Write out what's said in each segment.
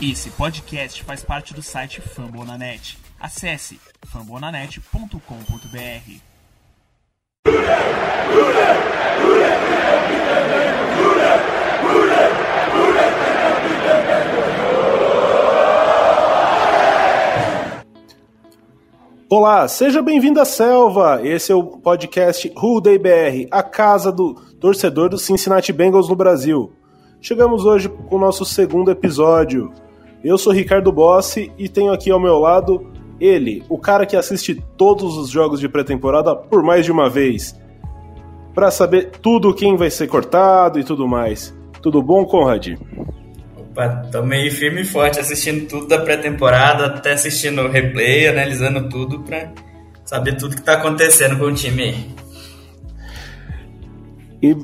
Esse podcast faz parte do site Fambonanet. Acesse fambonanet.com.br. Olá, seja bem-vindo à Selva. Esse é o podcast Who BR, a casa do torcedor do Cincinnati Bengals no Brasil. Chegamos hoje com o nosso segundo episódio. Eu sou Ricardo Bossi e tenho aqui ao meu lado ele, o cara que assiste todos os jogos de pré-temporada por mais de uma vez, para saber tudo quem vai ser cortado e tudo mais. Tudo bom, Conrad? Opa, meio firme e forte assistindo tudo da pré-temporada, até assistindo o replay, analisando tudo para saber tudo que tá acontecendo com o time. E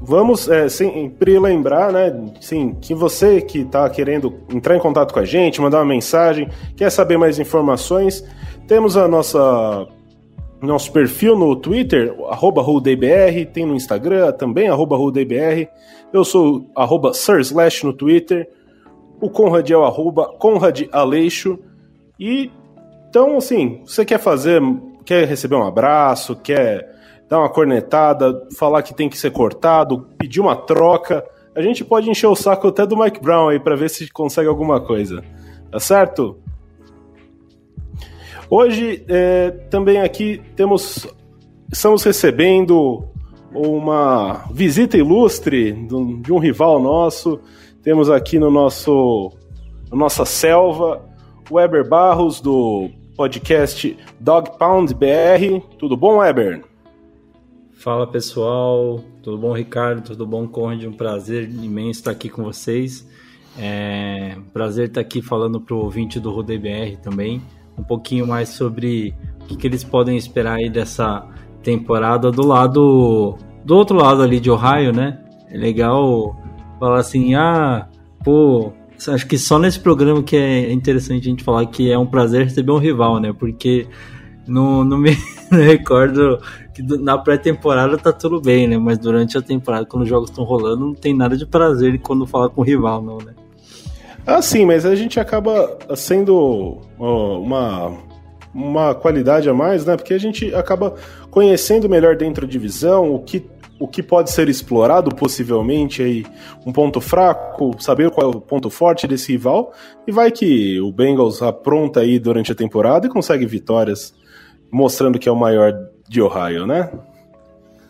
Vamos é, sempre lembrar, né, sim, que você que está querendo entrar em contato com a gente, mandar uma mensagem, quer saber mais informações, temos a nossa nosso perfil no Twitter, arroba tem no Instagram também, arroba Eu sou arroba Sirslash no Twitter. O Conrad é o arroba Conrad Aleixo. E então, assim, você quer fazer, quer receber um abraço, quer dar uma cornetada, falar que tem que ser cortado, pedir uma troca. A gente pode encher o saco até do Mike Brown aí para ver se consegue alguma coisa. Tá certo? Hoje é, também aqui temos estamos recebendo uma visita ilustre de um rival nosso. Temos aqui no nosso na nossa selva Weber Barros do podcast Dog Pound BR. Tudo bom, Weber? Fala pessoal, tudo bom Ricardo, tudo bom Conde? Um prazer imenso estar aqui com vocês. É um prazer estar aqui falando para o ouvinte do RodeBR também, um pouquinho mais sobre o que, que, eles podem esperar aí dessa temporada do lado, do outro lado ali de Ohio, né? É legal falar assim, ah, pô, acho que só nesse programa que é interessante a gente falar que é um prazer receber um rival, né? Porque não, me recordo que na pré-temporada tá tudo bem, né? Mas durante a temporada, quando os jogos estão rolando, não tem nada de prazer quando fala com o rival, não, né? Ah, sim, mas a gente acaba sendo uma, uma qualidade a mais, né? Porque a gente acaba conhecendo melhor dentro da divisão o que, o que pode ser explorado possivelmente aí, um ponto fraco, saber qual é o ponto forte desse rival, e vai que o Bengals apronta aí durante a temporada e consegue vitórias mostrando que é o maior de Ohio, né?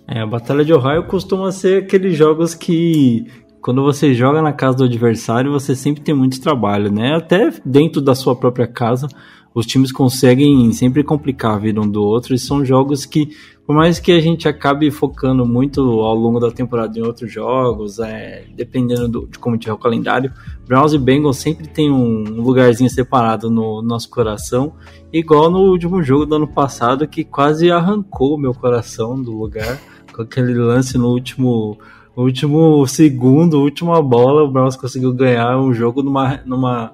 É, a Batalha de Ohio costuma ser aqueles jogos que quando você joga na casa do adversário, você sempre tem muito trabalho, né? Até dentro da sua própria casa, os times conseguem sempre complicar a vida um do outro e são jogos que, por mais que a gente acabe focando muito ao longo da temporada em outros jogos, é, dependendo do, de como tiver o calendário, Browns e Bengals sempre tem um lugarzinho separado no nosso coração, igual no último jogo do ano passado que quase arrancou meu coração do lugar com aquele lance no último último segundo, última bola, o Browns conseguiu ganhar um jogo numa, numa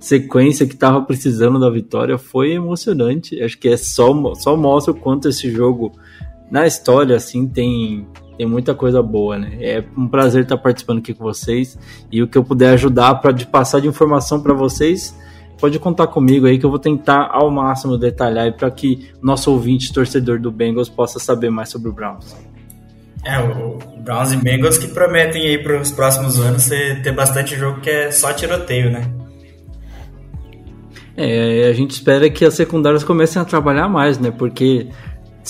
sequência que estava precisando da vitória foi emocionante. Acho que é só, só mostra o quanto esse jogo na história assim tem tem muita coisa boa, né? É um prazer estar participando aqui com vocês e o que eu puder ajudar para de passar de informação para vocês, pode contar comigo aí que eu vou tentar ao máximo detalhar para que nosso ouvinte torcedor do Bengals possa saber mais sobre o Browns. É, o Browns e Bengals que prometem aí para os próximos anos ter bastante jogo que é só tiroteio, né? É, a gente espera que as secundárias comecem a trabalhar mais, né? Porque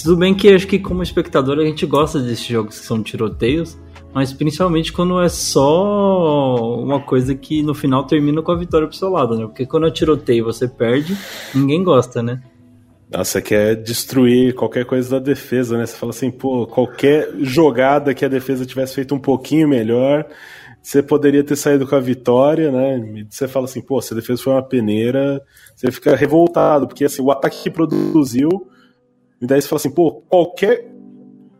tudo bem que acho que como espectador a gente gosta desses jogos que são tiroteios, mas principalmente quando é só uma coisa que no final termina com a vitória pro seu lado, né? Porque quando é tiroteio você perde, ninguém gosta, né? Você quer destruir qualquer coisa da defesa, né? Você fala assim, pô, qualquer jogada que a defesa tivesse feito um pouquinho melhor, você poderia ter saído com a vitória, né? Você fala assim, pô, se a defesa foi uma peneira, você fica revoltado, porque assim, o ataque que produziu, e daí você fala assim, pô, qualquer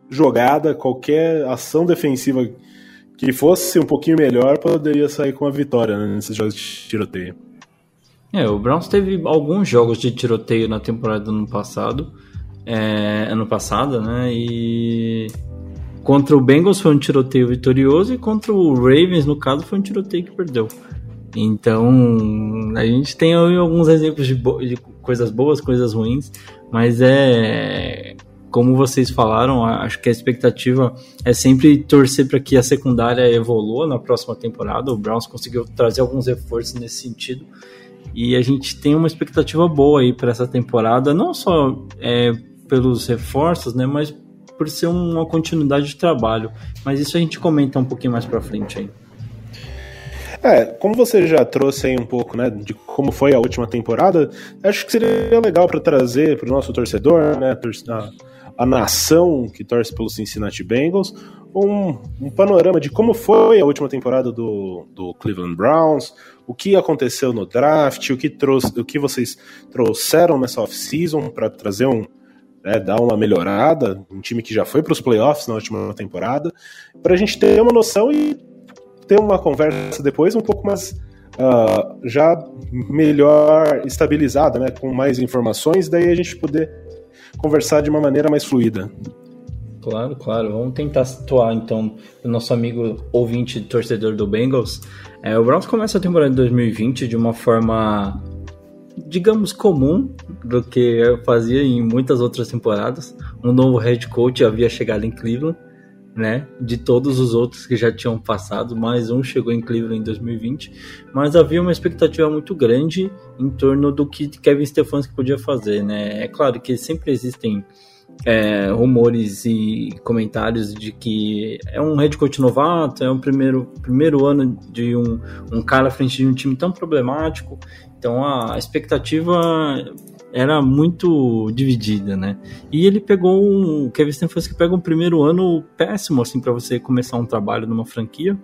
jogada, qualquer ação defensiva que fosse um pouquinho melhor, poderia sair com a vitória né, nesses jogos de tiroteio. É, o Browns teve alguns jogos de tiroteio na temporada do ano passado, é, ano passado, né? E Contra o Bengals foi um tiroteio vitorioso e contra o Ravens, no caso, foi um tiroteio que perdeu. Então, a gente tem alguns exemplos de, de coisas boas, coisas ruins, mas é como vocês falaram, acho que a expectativa é sempre torcer para que a secundária evolua na próxima temporada. O Browns conseguiu trazer alguns reforços nesse sentido. E a gente tem uma expectativa boa aí para essa temporada, não só é, pelos reforços, né, mas por ser uma continuidade de trabalho. Mas isso a gente comenta um pouquinho mais para frente aí. É, como você já trouxe aí um pouco, né, de como foi a última temporada, acho que seria legal para trazer para o nosso torcedor, né, a, a, nação que torce pelo Cincinnati Bengals, um, um, panorama de como foi a última temporada do, do Cleveland Browns, o que aconteceu no draft, o que trouxe, o que vocês trouxeram nessa off-season para trazer um, né, dar uma melhorada, um time que já foi para os playoffs na última temporada, para a gente ter uma noção e ter uma conversa depois um pouco mais uh, já melhor estabilizada, né, com mais informações, daí a gente poder conversar de uma maneira mais fluida. Claro, claro. Vamos tentar situar então o nosso amigo ouvinte torcedor do Bengals. É, o Browns começa a temporada de 2020 de uma forma, digamos, comum do que eu fazia em muitas outras temporadas. Um novo head coach havia chegado em Cleveland né? De todos os outros que já tinham passado, mais um chegou em Cleveland em 2020, mas havia uma expectativa muito grande em torno do que Kevin Stefanski podia fazer, né? É claro que sempre existem é, rumores e comentários de que é um head coach novato, é um primeiro, primeiro ano de um, um cara à frente de um time tão problemático, então a expectativa era muito dividida, né? E ele pegou um. O Kevin Stefanski pega um primeiro ano péssimo, assim, para você começar um trabalho numa franquia.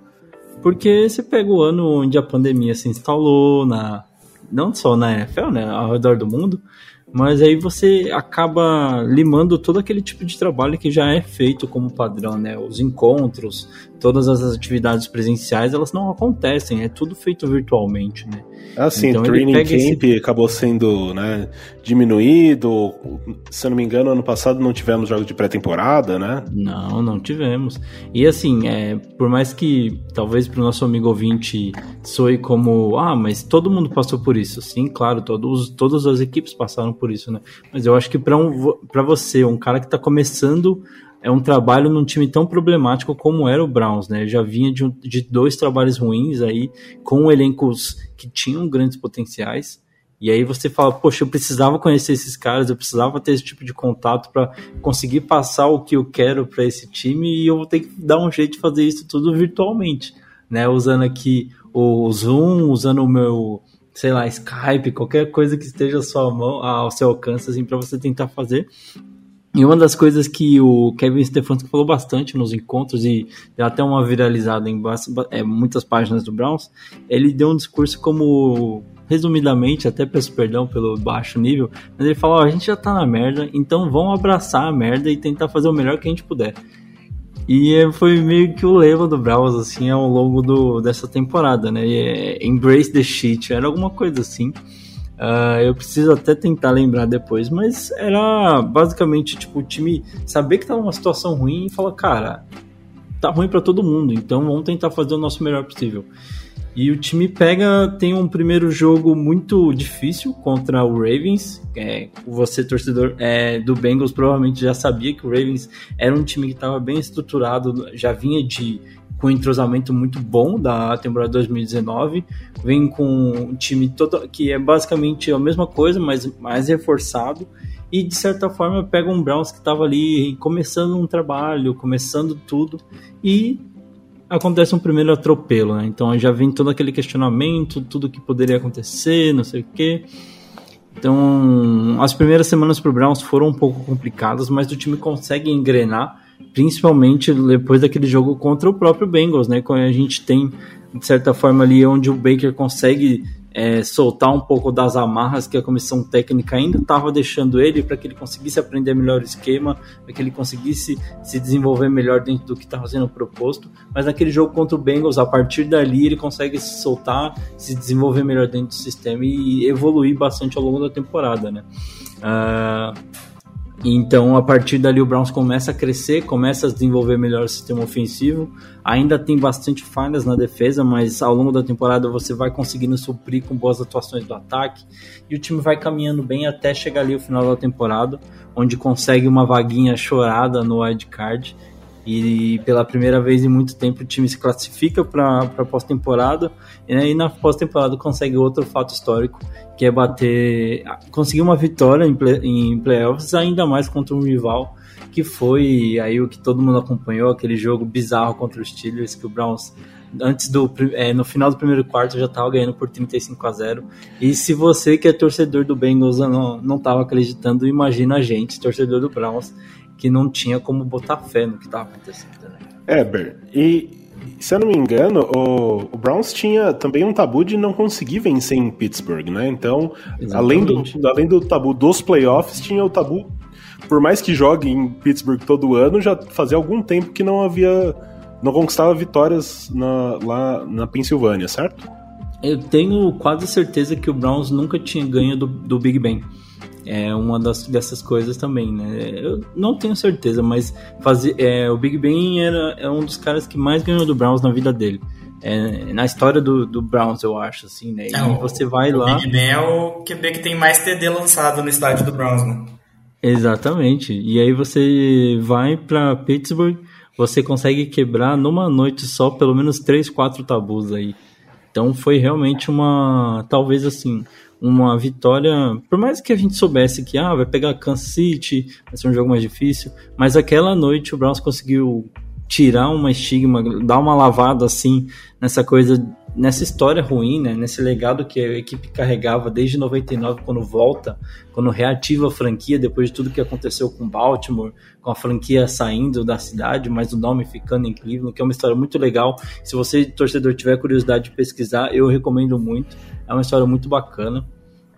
Porque você pega o ano onde a pandemia se instalou, na, não só na NFL, né? Ao redor do mundo. Mas aí você acaba limando todo aquele tipo de trabalho que já é feito como padrão, né? Os encontros, todas as atividades presenciais, elas não acontecem, é tudo feito virtualmente, né? Assim, então, training camp esse... acabou sendo né, diminuído. Se eu não me engano, ano passado não tivemos jogos de pré-temporada, né? Não, não tivemos. E assim, é, por mais que talvez para o nosso amigo ouvinte soe como, ah, mas todo mundo passou por isso. Sim, claro, todos, todas as equipes passaram por isso, né? Mas eu acho que para um, você, um cara que está começando é um trabalho num time tão problemático como era o Browns, né? já vinha de, de dois trabalhos ruins aí, com elencos que tinham grandes potenciais. E aí você fala, poxa, eu precisava conhecer esses caras, eu precisava ter esse tipo de contato para conseguir passar o que eu quero para esse time e eu vou ter que dar um jeito de fazer isso tudo virtualmente, né? Usando aqui o Zoom, usando o meu, sei lá, Skype, qualquer coisa que esteja à sua mão, ao seu alcance, assim, para você tentar fazer. E uma das coisas que o Kevin Stefanski falou bastante nos encontros e até uma viralizada em é, muitas páginas do Browns, ele deu um discurso como, resumidamente, até peço perdão pelo baixo nível, mas ele falou, oh, a gente já tá na merda, então vamos abraçar a merda e tentar fazer o melhor que a gente puder. E foi meio que o lema do Browns, assim, ao longo do, dessa temporada, né? E é, Embrace the shit, era alguma coisa assim. Uh, eu preciso até tentar lembrar depois, mas era basicamente tipo o time saber que tá numa situação ruim e falar, cara, tá ruim para todo mundo, então vamos tentar fazer o nosso melhor possível. E o time pega, tem um primeiro jogo muito difícil contra o Ravens. É, você, torcedor é, do Bengals, provavelmente já sabia que o Ravens era um time que estava bem estruturado, já vinha de com um entrosamento muito bom da temporada 2019. Vem com um time todo, que é basicamente a mesma coisa, mas mais reforçado. E de certa forma pega um Browns que estava ali começando um trabalho, começando tudo, e acontece um primeiro atropelo, né? Então já vem todo aquele questionamento, tudo que poderia acontecer, não sei o quê. Então, as primeiras semanas para o Browns foram um pouco complicadas, mas o time consegue engrenar principalmente depois daquele jogo contra o próprio Bengals, né? Quando a gente tem, de certa forma, ali onde o Baker consegue é, soltar um pouco das amarras que a comissão técnica ainda estava deixando ele para que ele conseguisse aprender melhor o esquema, para que ele conseguisse se desenvolver melhor dentro do que estava sendo proposto. Mas naquele jogo contra o Bengals, a partir dali ele consegue se soltar, se desenvolver melhor dentro do sistema e evoluir bastante ao longo da temporada, né? Uh, Então, a partir dali, o Browns começa a crescer, começa a desenvolver melhor o sistema ofensivo. Ainda tem bastante falhas na defesa, mas ao longo da temporada você vai conseguindo suprir com boas atuações do ataque. E o time vai caminhando bem até chegar ali o final da temporada, onde consegue uma vaguinha chorada no wild card e pela primeira vez em muito tempo o time se classifica para a pós-temporada e aí na pós-temporada consegue outro fato histórico que é bater conseguir uma vitória em, play, em playoffs ainda mais contra um rival que foi aí o que todo mundo acompanhou aquele jogo bizarro contra os Steelers que o Browns antes do é, no final do primeiro quarto já estava ganhando por 35 a 0 e se você que é torcedor do Bengals não não estava acreditando imagina a gente torcedor do Browns que não tinha como botar fé no que estava acontecendo. Né? É, Ber, e se eu não me engano, o, o, Browns tinha também um tabu de não conseguir vencer em Pittsburgh, né? Então, além do, além do tabu dos playoffs, tinha o tabu, por mais que jogue em Pittsburgh todo ano, já fazia algum tempo que não havia. não conquistava vitórias na, lá na Pensilvânia, certo? Eu tenho quase certeza que o Browns nunca tinha ganho do, do Big Ben é uma das, dessas coisas também, né? Eu não tenho certeza, mas fazer, é, o Big Ben era é um dos caras que mais ganhou do Browns na vida dele. É, na história do, do Browns, eu acho, assim, né? E é, você vai o lá. O Big Ben é o QB que tem mais TD lançado no estádio do Browns, né? Exatamente. E aí você vai para Pittsburgh, você consegue quebrar numa noite só pelo menos 3, 4 tabus aí. Então foi realmente uma. Talvez assim uma vitória, por mais que a gente soubesse que ah, vai pegar Kansas City, vai ser um jogo mais difícil, mas aquela noite o Browns conseguiu tirar uma estigma, dar uma lavada assim nessa coisa, nessa história ruim, né? nesse legado que a equipe carregava desde 99 quando volta, quando reativa a franquia depois de tudo que aconteceu com Baltimore, com a franquia saindo da cidade, mas o nome ficando em Cleveland, que é uma história muito legal. Se você torcedor tiver curiosidade de pesquisar, eu recomendo muito. É uma história muito bacana.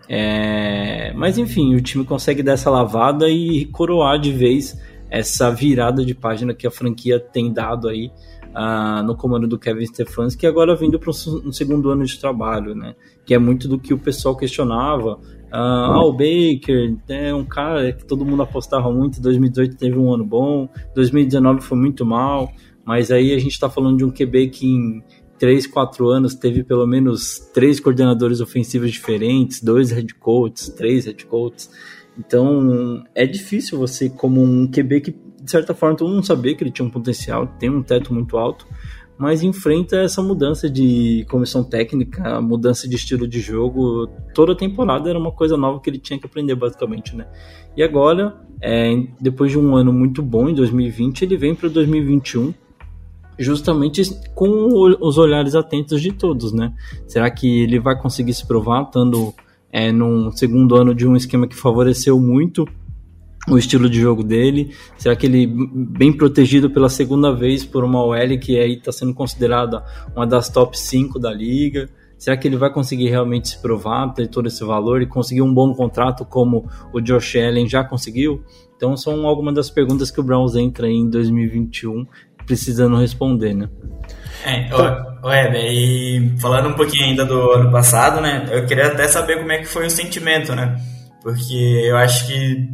É... Mas enfim, o time consegue dar essa lavada e coroar de vez essa virada de página que a franquia tem dado aí uh, no comando do Kevin Stefanski, agora vindo para um segundo ano de trabalho, né? Que é muito do que o pessoal questionava. Uh, ah, o Baker é um cara que todo mundo apostava muito. 2018 teve um ano bom, 2019 foi muito mal, mas aí a gente está falando de um QB que em 3, 4 anos teve pelo menos três coordenadores ofensivos diferentes, dois head coaches, três head coaches. Então é difícil você, como um QB que de certa forma todo mundo sabia que ele tinha um potencial, tem um teto muito alto, mas enfrenta essa mudança de comissão técnica, mudança de estilo de jogo. Toda temporada era uma coisa nova que ele tinha que aprender, basicamente, né? E agora, é, depois de um ano muito bom em 2020, ele vem para 2021 justamente com os olhares atentos de todos, né? Será que ele vai conseguir se provar, estando é, num segundo ano de um esquema que favoreceu muito o estilo de jogo dele? Será que ele bem protegido pela segunda vez por uma OL que aí está sendo considerada uma das top 5 da liga? Será que ele vai conseguir realmente se provar, ter todo esse valor e conseguir um bom contrato como o Josh Allen já conseguiu? Então são algumas das perguntas que o Browns entra em 2021 precisando responder, né? É, Heber, e falando um pouquinho ainda do ano passado, né? Eu queria até saber como é que foi o sentimento, né? Porque eu acho que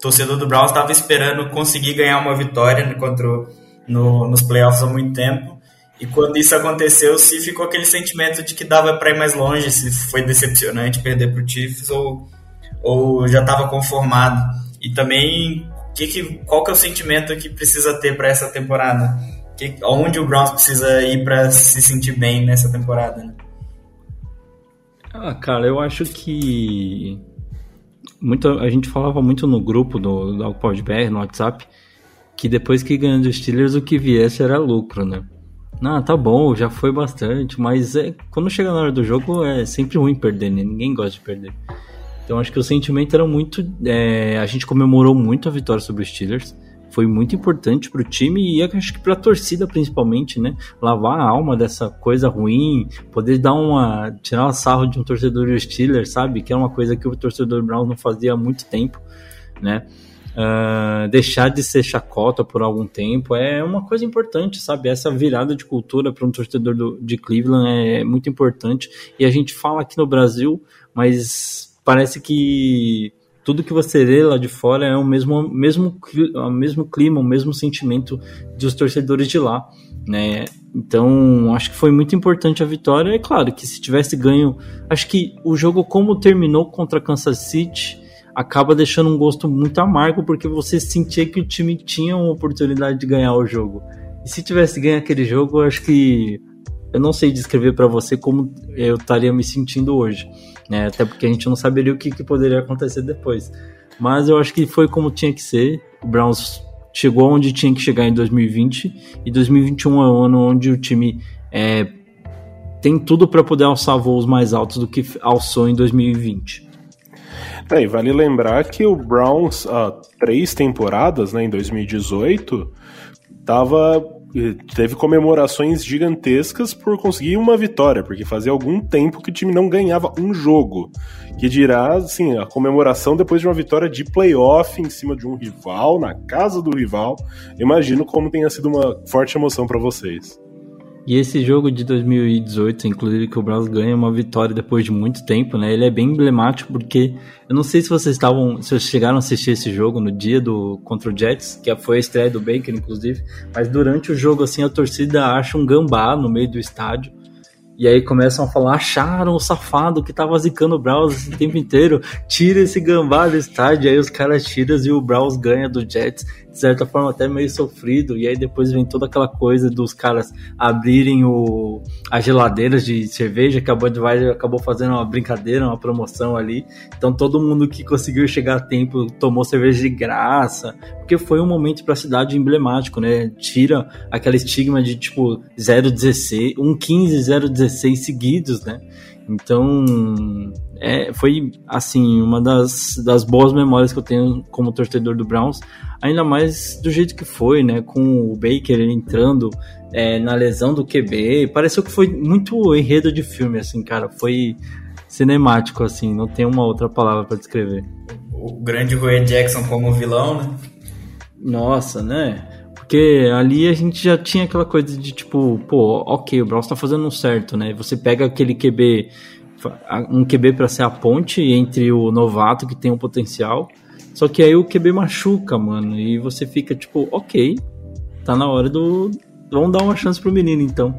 torcedor do Browns estava esperando conseguir ganhar uma vitória contra o, no, nos playoffs há muito tempo. E quando isso aconteceu, se ficou aquele sentimento de que dava para ir mais longe, se foi decepcionante perder para o Chiefs ou, ou já estava conformado. E também que que, qual que é o sentimento que precisa ter para essa temporada? Que, onde o Browns precisa ir para se sentir bem nessa temporada? Né? Ah, cara, eu acho que muito, a gente falava muito no grupo do, do PodBR, no WhatsApp, que depois que ganhou dos Steelers, o que viesse era lucro, né? Ah, tá bom, já foi bastante, mas é, quando chega na hora do jogo é sempre ruim perder, né? Ninguém gosta de perder. Então acho que o sentimento era muito. É, a gente comemorou muito a vitória sobre os Steelers. Foi muito importante para o time e acho que para a torcida principalmente, né? Lavar a alma dessa coisa ruim, poder dar uma. tirar uma sarro de um torcedor Steelers, sabe? Que é uma coisa que o torcedor Brown não fazia há muito tempo, né? Uh, deixar de ser chacota por algum tempo é uma coisa importante, sabe? Essa virada de cultura para um torcedor do, de Cleveland é muito importante. E a gente fala aqui no Brasil, mas parece que tudo que você lê lá de fora é o mesmo, mesmo, o mesmo clima, o mesmo sentimento dos torcedores de lá, né? Então, acho que foi muito importante a vitória. É claro que se tivesse ganho, acho que o jogo como terminou contra Kansas City acaba deixando um gosto muito amargo porque você sentia que o time tinha uma oportunidade de ganhar o jogo. E se tivesse ganho aquele jogo, acho que eu não sei descrever para você como eu estaria me sentindo hoje, né? Até porque a gente não saberia o que, que poderia acontecer depois. Mas eu acho que foi como tinha que ser. O Browns chegou onde tinha que chegar em 2020 e 2021 é o ano onde o time é, tem tudo para poder alçar voos mais altos do que alçou em 2020. É, e vale lembrar que o Browns, há três temporadas, né, em 2018, tava teve comemorações gigantescas por conseguir uma vitória, porque fazia algum tempo que o time não ganhava um jogo. Que dirá, assim, a comemoração depois de uma vitória de playoff em cima de um rival, na casa do rival. Imagino como tenha sido uma forte emoção para vocês. E esse jogo de 2018, inclusive que o Browns ganha uma vitória depois de muito tempo, né? Ele é bem emblemático porque eu não sei se vocês estavam, se vocês chegaram a assistir esse jogo no dia do contra o Jets, que foi a estreia do Baker inclusive, mas durante o jogo assim a torcida acha um gambá no meio do estádio e aí começam a falar, acharam o safado que tava zicando o Browns esse tempo inteiro. Tira esse gambá do estádio. Aí os caras tiram e o Browns ganha do Jets. De certa forma até meio sofrido. E aí depois vem toda aquela coisa dos caras abrirem o, as geladeiras de cerveja, que a Budweiser acabou fazendo uma brincadeira, uma promoção ali. Então todo mundo que conseguiu chegar a tempo tomou cerveja de graça. Porque foi um momento para a cidade emblemático, né? Tira aquela estigma de tipo 016, um 15, 016 16 seguidos, né? Então, é, foi, assim, uma das, das boas memórias que eu tenho como torcedor do Browns, ainda mais do jeito que foi, né? Com o Baker entrando é, na lesão do QB, pareceu que foi muito enredo de filme, assim, cara, foi cinemático, assim, não tem uma outra palavra para descrever. O grande Roy Jackson como vilão, né? Nossa, né? Porque ali a gente já tinha aquela coisa de tipo, pô, ok, o Browns tá fazendo certo, né? Você pega aquele QB, um QB para ser a ponte entre o novato que tem um potencial, só que aí o QB machuca, mano, e você fica tipo, ok, tá na hora do. Vamos dar uma chance pro menino então.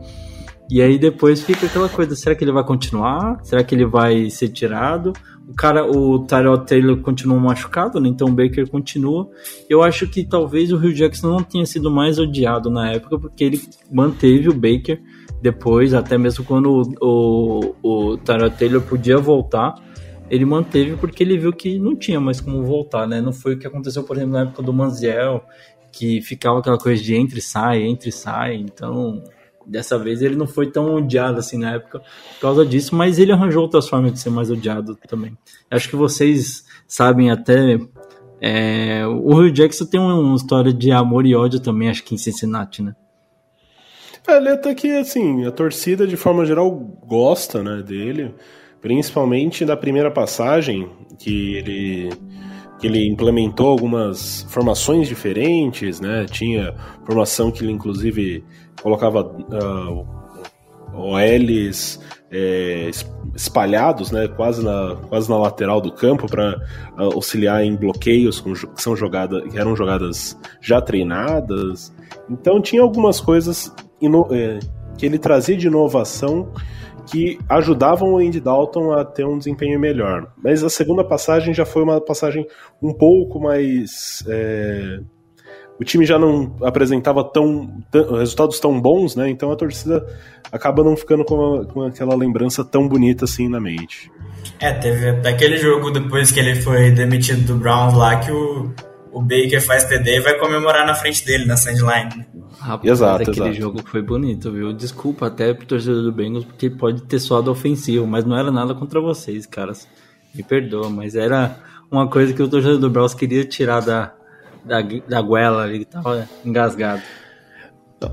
E aí depois fica aquela coisa, será que ele vai continuar? Será que ele vai ser tirado? O cara, o Tyrell Taylor continua machucado, né? Então o Baker continua. Eu acho que talvez o Rio Jackson não tenha sido mais odiado na época, porque ele manteve o Baker depois, até mesmo quando o, o, o Tyrell Taylor podia voltar, ele manteve porque ele viu que não tinha mais como voltar, né? Não foi o que aconteceu, por exemplo, na época do Manziel, que ficava aquela coisa de entre e sai, entre e sai. Então, Dessa vez ele não foi tão odiado assim na época por causa disso, mas ele arranjou outras formas de ser mais odiado também. Acho que vocês sabem até. É, o Rio Jackson tem uma história de amor e ódio também, acho que em Cincinnati, né? É, ele até que, assim, a torcida de forma geral gosta né, dele, principalmente da primeira passagem, que ele que ele implementou algumas formações diferentes, né? Tinha formação que ele inclusive colocava uh, OLs é, espalhados, né, quase na, quase na lateral do campo para uh, auxiliar em bloqueios com, que são jogadas, que eram jogadas já treinadas. Então tinha algumas coisas é, que ele trazia de inovação que ajudavam o Andy Dalton a ter um desempenho melhor. Mas a segunda passagem já foi uma passagem um pouco mais é, o time já não apresentava tão, tão, resultados tão bons, né? Então a torcida acaba não ficando com, com aquela lembrança tão bonita assim na mente. É, teve até aquele jogo depois que ele foi demitido do Browns lá que o, o Baker faz TD e vai comemorar na frente dele, na sideline. Rapaz, exato, aquele exato. jogo foi bonito, viu? Desculpa até pro torcedor do Bengals, porque pode ter soado ofensivo, mas não era nada contra vocês, caras. Me perdoa, mas era uma coisa que o torcedor do Browns queria tirar da, da, da goela ali, que tava engasgado.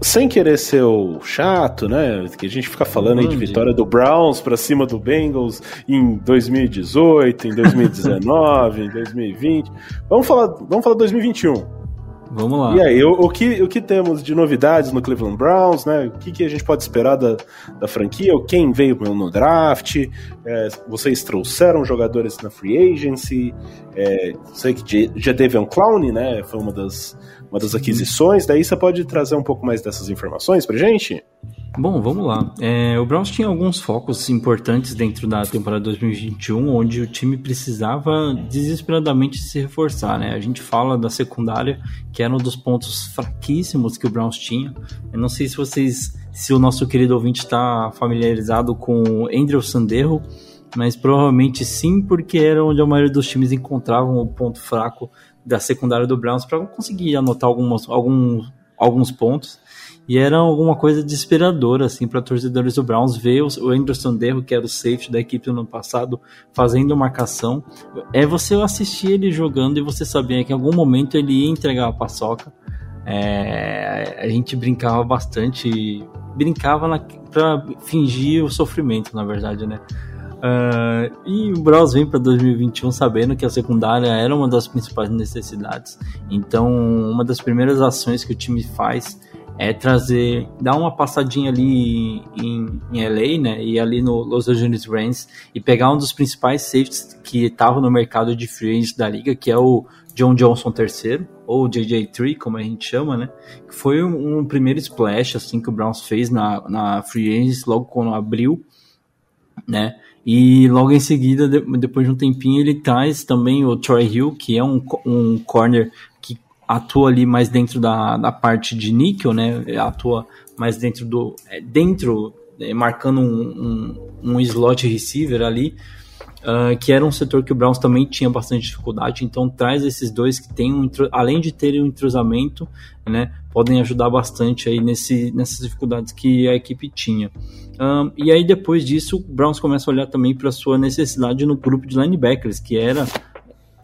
Sem querer ser o chato, né? Que a gente fica falando aí de vitória do Browns para cima do Bengals em 2018, em 2019, em 2020. Vamos falar, vamos falar 2021. Vamos lá. E aí, o, o, que, o que temos de novidades no Cleveland Browns, né? O que, que a gente pode esperar da, da franquia? Quem veio no draft? É, vocês trouxeram jogadores na free agency? É, sei que Jadavion Clowney, né? Foi uma das, uma das aquisições. Daí você pode trazer um pouco mais dessas informações pra gente? Bom, vamos lá. É, o Browns tinha alguns focos importantes dentro da temporada 2021, onde o time precisava desesperadamente se reforçar. Né? A gente fala da secundária, que era um dos pontos fraquíssimos que o Browns tinha. Eu não sei se vocês, se o nosso querido ouvinte está familiarizado com o Andrew Sanderro, mas provavelmente sim, porque era onde a maioria dos times encontravam o ponto fraco da secundária do Browns para conseguir anotar alguns, alguns, alguns pontos. E era alguma coisa desesperadora, assim, para torcedores do Browns ver o Anderson Derro, que era o safety da equipe no ano passado, fazendo marcação. É você assistir ele jogando e você sabia que em algum momento ele ia entregar a paçoca. É, a gente brincava bastante, brincava para fingir o sofrimento, na verdade, né? Uh, e o Browns vem para 2021 sabendo que a secundária era uma das principais necessidades. Então, uma das primeiras ações que o time faz é trazer, dar uma passadinha ali em, em LA, né, e ali no Los Angeles Rams e pegar um dos principais safeties que estava no mercado de free agents da liga, que é o John Johnson III, ou JJ3, como a gente chama, né, que foi um, um primeiro splash, assim, que o Browns fez na, na free agents logo quando abriu, né, e logo em seguida, depois de um tempinho, ele traz também o Troy Hill, que é um, um corner atua ali mais dentro da, da parte de níquel, né? Atua mais dentro do. É, dentro, é, marcando um, um, um, slot receiver ali, uh, que era um setor que o Browns também tinha bastante dificuldade. Então traz esses dois que tem um, além de terem um entrosamento, né? Podem ajudar bastante aí nesse, nessas dificuldades que a equipe tinha. Um, e aí depois disso, o Browns começa a olhar também para sua necessidade no grupo de linebackers, que era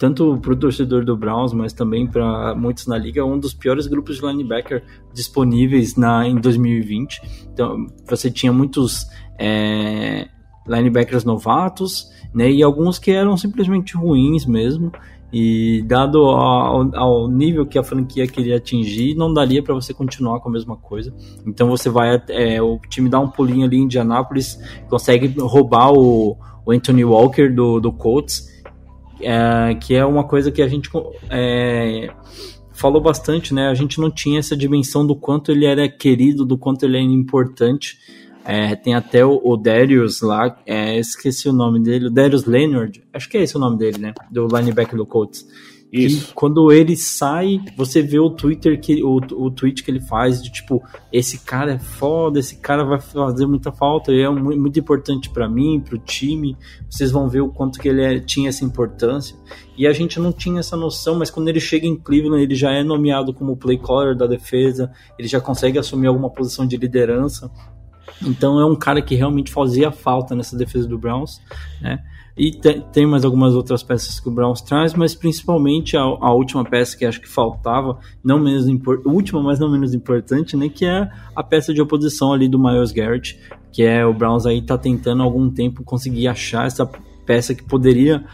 tanto para o torcedor do Browns, mas também para muitos na liga, um dos piores grupos de linebacker disponíveis na, em 2020. Então, você tinha muitos é, linebackers novatos, né, e alguns que eram simplesmente ruins mesmo. E dado ao, ao, nível que a franquia queria atingir, não daria para você continuar com a mesma coisa. Então você vai, é, o time dá um pulinho ali em Indianapolis, consegue roubar o, o Anthony Walker do, do Colts é, que é uma coisa que a gente é, falou bastante, né? A gente não tinha essa dimensão do quanto ele era querido, do quanto ele era importante. É, tem até o, o Darius lá, é, esqueci o nome dele, o Darius Leonard, acho que é esse o nome dele, né? Do linebacker do Colts. Isso. Que quando ele sai, você vê o Twitter que o, o tweet que ele faz de tipo, esse cara é foda, esse cara vai fazer muita falta, ele é muito importante para mim, pro time. Vocês vão ver o quanto que ele é, tinha essa importância. E a gente não tinha essa noção, mas quando ele chega em Cleveland, ele já é nomeado como play caller da defesa, ele já consegue assumir alguma posição de liderança. Então é um cara que realmente fazia falta nessa defesa do Browns, né? E tem mais algumas outras peças que o Browns traz, mas principalmente a, a última peça que acho que faltava, não menos última, mas não menos importante, né? Que é a peça de oposição ali do Miles Garrett, que é o Browns aí tá tentando há algum tempo conseguir achar essa peça que poderia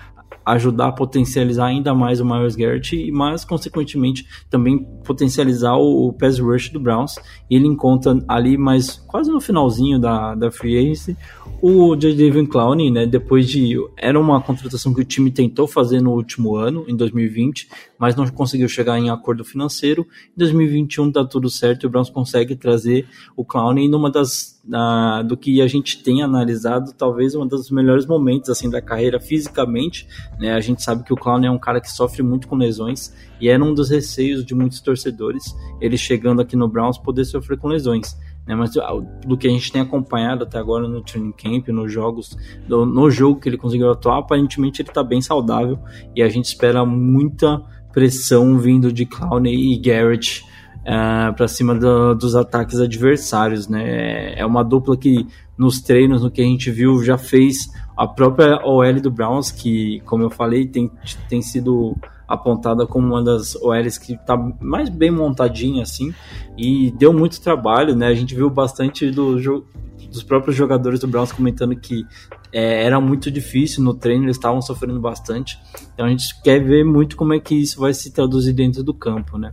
ajudar a potencializar ainda mais o Miles Garrett, mas consequentemente também potencializar o, o pass rush do Browns. E ele encontra ali, mas quase no finalzinho da, da free agency, o J.J. Clowney, né, depois de... Era uma contratação que o time tentou fazer no último ano, em 2020, mas não conseguiu chegar em acordo financeiro. Em 2021 tá tudo certo e o Browns consegue trazer o Clowney numa das na, do que a gente tem analisado, talvez um dos melhores momentos assim da carreira fisicamente. Né? A gente sabe que o Clown é um cara que sofre muito com lesões e era um dos receios de muitos torcedores, ele chegando aqui no Browns poder sofrer com lesões. Né? Mas do que a gente tem acompanhado até agora no training camp, nos jogos, no jogo que ele conseguiu atuar, aparentemente ele está bem saudável e a gente espera muita pressão vindo de Clowney e Garrett uh, é, para cima do, dos ataques adversários, né? É uma dupla que nos treinos, no que a gente viu, já fez a própria OL do Browns, que, como eu falei, tem, tem sido apontada como uma das OLs que está mais bem montadinha assim e deu muito trabalho, né? A gente viu bastante do dos próprios jogadores do Browns comentando que é, era muito difícil no treino, eles estavam sofrendo bastante. Então a gente quer ver muito como é que isso vai se traduzir dentro do campo, né?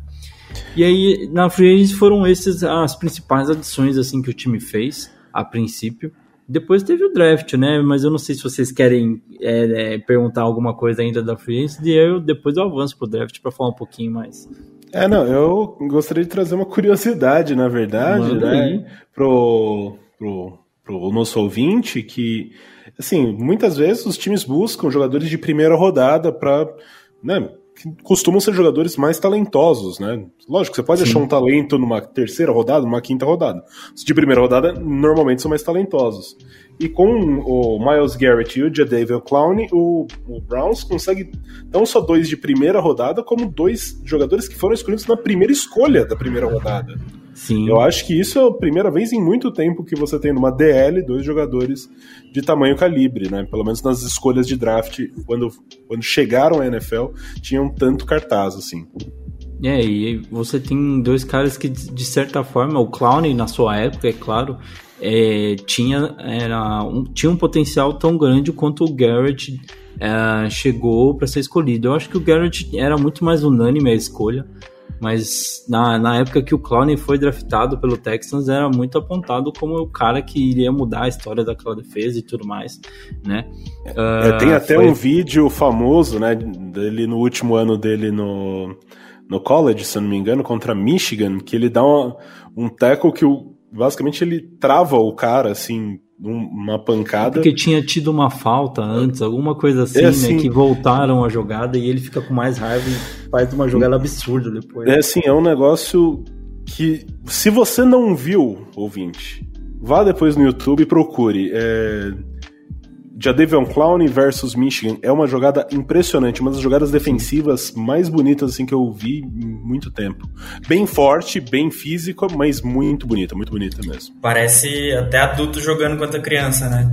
E aí, na Free foram essas as principais adições assim que o time fez a princípio. Depois teve o draft, né? Mas eu não sei se vocês querem é, é, perguntar alguma coisa ainda da Free Agency, e eu depois eu avanço pro draft para falar um pouquinho mais. É, não, eu gostaria de trazer uma curiosidade, na verdade, Manda né? Aí. Pro, pro, pro nosso ouvinte, que, assim, muitas vezes os times buscam jogadores de primeira rodada para né, costumam ser jogadores mais talentosos, né? Lógico, você pode Sim. achar um talento numa terceira rodada, numa quinta rodada. Os de primeira rodada normalmente são mais talentosos. E com o Miles Garrett e o Jadavion Clowney, o, o Browns consegue não só dois de primeira rodada, como dois jogadores que foram escolhidos na primeira escolha da primeira rodada. Sim. Eu acho que isso é a primeira vez em muito tempo que você tem numa DL dois jogadores de tamanho calibre, né? Pelo menos nas escolhas de draft, quando, quando chegaram à NFL, tinham tanto cartaz assim. É, e você tem dois caras que, de certa forma, o Clown, na sua época, é claro, é, tinha, era um, tinha um potencial tão grande quanto o Garrett é, chegou para ser escolhido. Eu acho que o Garrett era muito mais unânime a escolha. Mas na, na época que o Clowney foi draftado pelo Texans, era muito apontado como o cara que iria mudar a história daquela defesa e tudo mais, né? Uh, tem até foi... um vídeo famoso, né, dele no último ano dele no, no college, se não me engano, contra Michigan, que ele dá uma, um tackle que o, basicamente ele trava o cara, assim, uma pancada. Porque tinha tido uma falta antes, alguma coisa assim, é assim, né? Que voltaram a jogada e ele fica com mais raiva e faz uma jogada absurda depois. É assim, é um negócio que, se você não viu, ouvinte, vá depois no YouTube e procure. É, Jadavion Clowney versus Michigan é uma jogada impressionante, uma das jogadas defensivas mais bonitas assim que eu vi em muito tempo. Bem forte, bem físico, mas muito bonita, muito bonita mesmo. Parece até adulto jogando contra criança, né?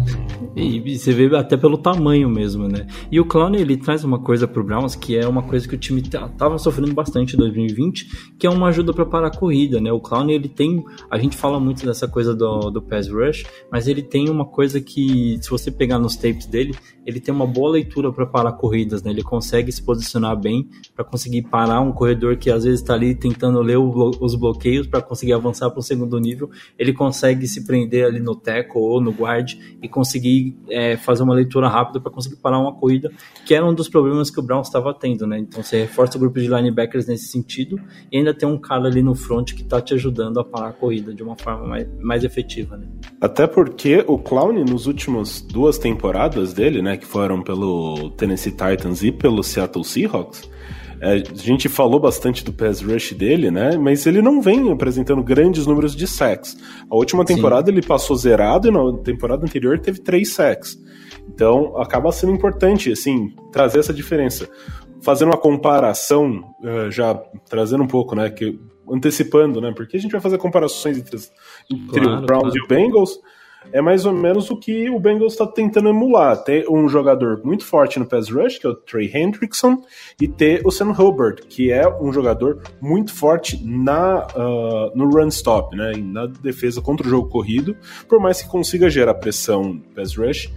E, e você vê até pelo tamanho mesmo, né? E o Clowney ele traz uma coisa pro Browns que é uma coisa que o time tava sofrendo bastante em 2020, que é uma ajuda para parar a corrida, né? O Clowney ele tem, a gente fala muito dessa coisa do, do pass rush, mas ele tem uma coisa que se você pegar no nos tapes dele, ele tem uma boa leitura para parar corridas, né? Ele consegue se posicionar bem para conseguir parar um corredor que às vezes está ali tentando ler o, os bloqueios para conseguir avançar para o segundo nível. Ele consegue se prender ali no tackle ou no guard e conseguir é, fazer uma leitura rápida para conseguir parar uma corrida, que era um dos problemas que o Brown estava tendo, né? Então você reforça o grupo de linebackers nesse sentido e ainda tem um cara ali no front que está te ajudando a parar a corrida de uma forma mais, mais efetiva, né? Até porque o Clown nos últimos duas temporadas dele, né, que foram pelo Tennessee Titans e pelo Seattle Seahawks, é, a gente falou bastante do pass rush dele, né? Mas ele não vem apresentando grandes números de sacks. A última temporada Sim. ele passou zerado e na temporada anterior teve três sacks. Então acaba sendo importante, assim, trazer essa diferença. Fazendo uma comparação, uh, já trazendo um pouco, né? Que, antecipando, né? Porque a gente vai fazer comparações entre, entre claro, o Browns claro. e o Bengals é mais ou menos o que o Bengals está tentando emular. Ter um jogador muito forte no pass rush, que é o Trey Hendrickson, e ter o Sam Hubbard, que é um jogador muito forte na, uh, no run stop, né, na defesa contra o jogo corrido, por mais que consiga gerar pressão no pass rush.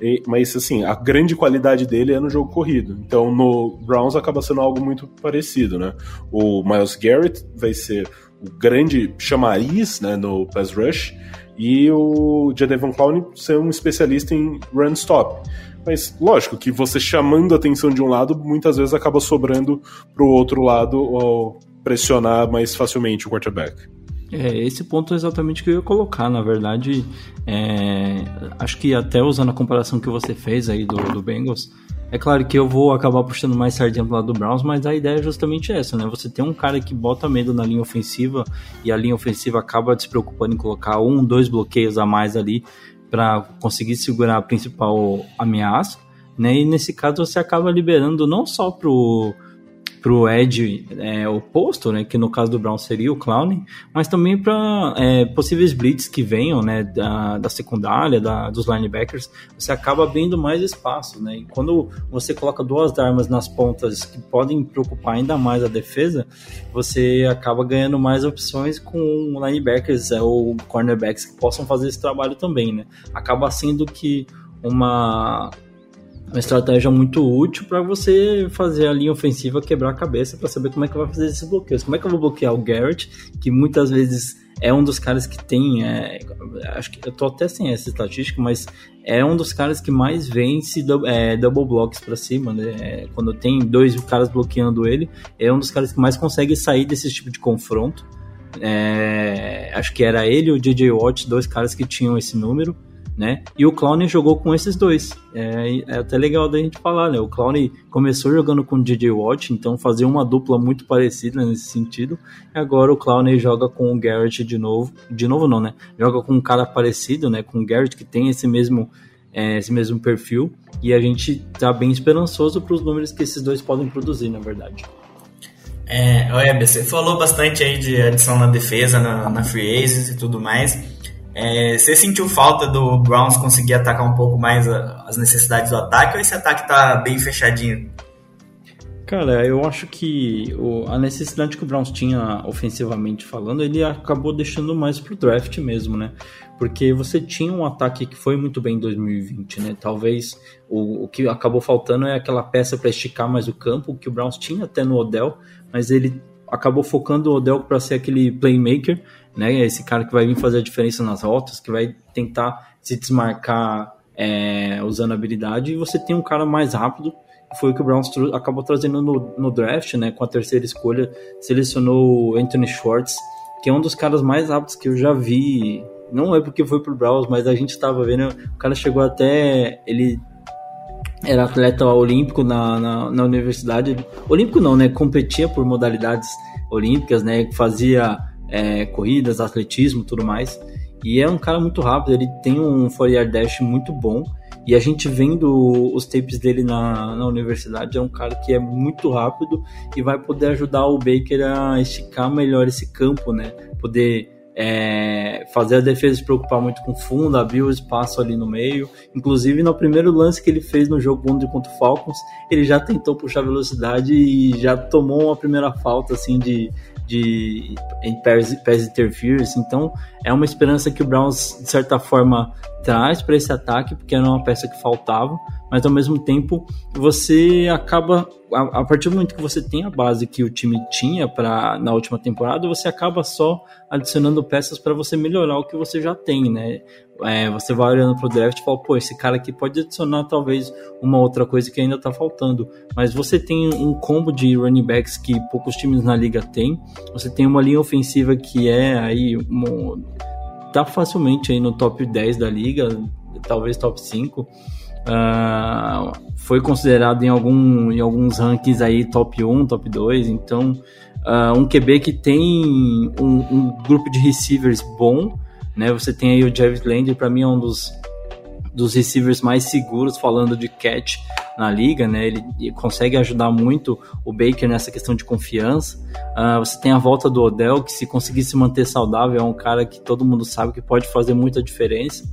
E, mas assim, a grande qualidade dele é no jogo corrido. Então no Browns acaba sendo algo muito parecido, né? O Miles Garrett vai ser o grande chamariz né, no pass rush e o Jadevon Clowney ser um especialista em run stop. Mas lógico que você chamando a atenção de um lado, muitas vezes acaba sobrando para o outro lado ou pressionar mais facilmente o quarterback. É, esse ponto é exatamente que eu ia colocar, na verdade, é, acho que até usando a comparação que você fez aí do, do Bengals, é claro que eu vou acabar puxando mais sardinha pro lado do Browns, mas a ideia é justamente essa, né? Você tem um cara que bota medo na linha ofensiva e a linha ofensiva acaba se preocupando em colocar um, dois bloqueios a mais ali para conseguir segurar a principal ameaça, né? E nesse caso você acaba liberando não só pro pro edge é, oposto, né, que no caso do Brown seria o Clown, mas também para é, possíveis blitz que venham, né, da, da secundária, da, dos linebackers, você acaba abrindo mais espaço, né, e quando você coloca duas armas nas pontas que podem preocupar ainda mais a defesa, você acaba ganhando mais opções com linebackers é, ou cornerbacks que possam fazer esse trabalho também, né, acaba sendo que uma uma estratégia muito útil para você fazer a linha ofensiva quebrar a cabeça para saber como é que vai fazer esses bloqueios. Como é que eu vou bloquear o Garrett, que muitas vezes é um dos caras que tem, é, acho que eu tô até sem essa estatística, mas é um dos caras que mais vence é, double blocks para cima, né? É, quando tem dois caras bloqueando ele, é um dos caras que mais consegue sair desse tipo de confronto. É, acho que era ele e o DJ Watt, dois caras que tinham esse número né? E o Clown jogou com esses dois. É, é, até legal da gente falar, né? O Clown começou jogando com o DJ Watt, então fazia uma dupla muito parecida nesse sentido. E agora o Clown joga com o Garrett de novo. De novo não, né? Joga com um cara parecido, né? Com o Garrett que tem esse mesmo é, esse mesmo perfil. E a gente tá bem esperançoso para os números que esses dois podem produzir, na verdade. É, olha, você falou bastante aí de adição na defesa, na, na free agents e tudo mais. É, você sentiu falta do Browns conseguir atacar um pouco mais a, as necessidades do ataque ou esse ataque tá bem fechadinho? Cara, eu acho que o, a necessidade que o Browns tinha ofensivamente falando, ele acabou deixando mais pro draft mesmo, né? Porque você tinha um ataque que foi muito bem em 2020, né? Talvez o, o que acabou faltando é aquela peça para esticar mais o campo, que o Browns tinha até no Odell, mas ele acabou focando o Odell para ser aquele playmaker né? Esse cara que vai vir fazer a diferença nas rotas, que vai tentar se desmarcar é, usando habilidade, e você tem um cara mais rápido, foi o que o Browns acabou trazendo no, no draft, né? Com a terceira escolha, selecionou o Anthony Schwartz, que é um dos caras mais rápidos que eu já vi. Não é porque foi pro Browns, mas a gente estava vendo, o cara chegou até. Ele era atleta olímpico na, na, na, universidade. Olímpico não, né? Competia por modalidades olímpicas, né? Fazia é, corridas, atletismo tudo mais. E é um cara muito rápido, ele tem um four dash muito bom. E a gente vendo os tapes dele na, na universidade, é um cara que é muito rápido e vai poder ajudar o Baker a esticar melhor esse campo, né? Poder é, fazer a defesa se preocupar muito com o fundo, abrir o espaço ali no meio. Inclusive, no primeiro lance que ele fez no jogo contra o Falcons, ele já tentou puxar velocidade e já tomou uma primeira falta assim de, de pass, pass interference. Então, é uma esperança que o Browns, de certa forma, traz para esse ataque, porque era uma peça que faltava, mas ao mesmo tempo você acaba, a, a, partir do momento que você tem a base que o time tinha para na última temporada, você acaba só adicionando peças para você melhorar o que você já tem, né? É, você vai olhando pro draft e fala, pô, esse cara aqui pode adicionar talvez uma outra coisa que ainda tá faltando. Mas você tem um combo de running backs que poucos times na liga têm. Você tem uma linha ofensiva que é aí uma, tá facilmente aí no top 10 da liga, talvez top 5. Uh, ah, foi considerado em, algum, em alguns rankings aí top 1, top 2, então uh, um QB que tem um, um grupo de receivers bom, né? Você tem aí o Jarvis Landry, para mim é um dos, dos receivers mais seguros falando de catch na liga, né? Ele, consegue ajudar muito o Baker nessa questão de confiança. Uh, você tem a volta do Odell, que se conseguir se manter saudável, é um cara que todo mundo sabe que pode fazer muita diferença.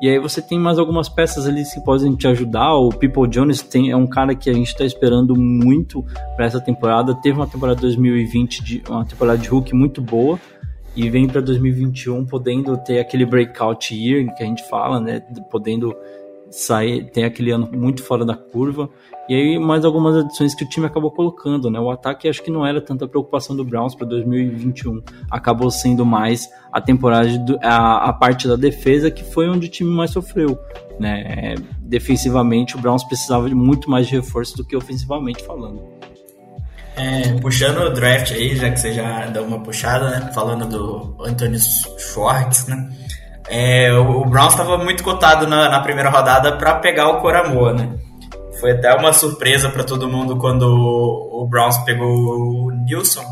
E aí você tem mais algumas peças ali que podem te ajudar. O People Jones tem, é um cara que a gente está esperando muito para essa temporada. Teve uma temporada 2020, de, uma temporada de Hulk muito boa e vem para 2021 podendo ter aquele breakout year que a gente fala, né? Podendo sair, ter aquele ano muito fora da curva. E aí mais algumas adições que o time acabou colocando, né? O ataque acho que não era tanta preocupação do Browns para 2021, acabou sendo mais a temporada do, a, a, parte da defesa que foi onde o time mais sofreu, né? Defensivamente o Browns precisava de muito mais de reforço do que ofensivamente falando. É, puxando o draft aí, já que você já deu uma puxada, né? Falando do Anthony Schwartz, né? É, o Browns estava muito cotado na, na, primeira rodada para pegar o Coramoa, né? Foi até uma surpresa para todo mundo quando o, o Browns pegou o Nilson,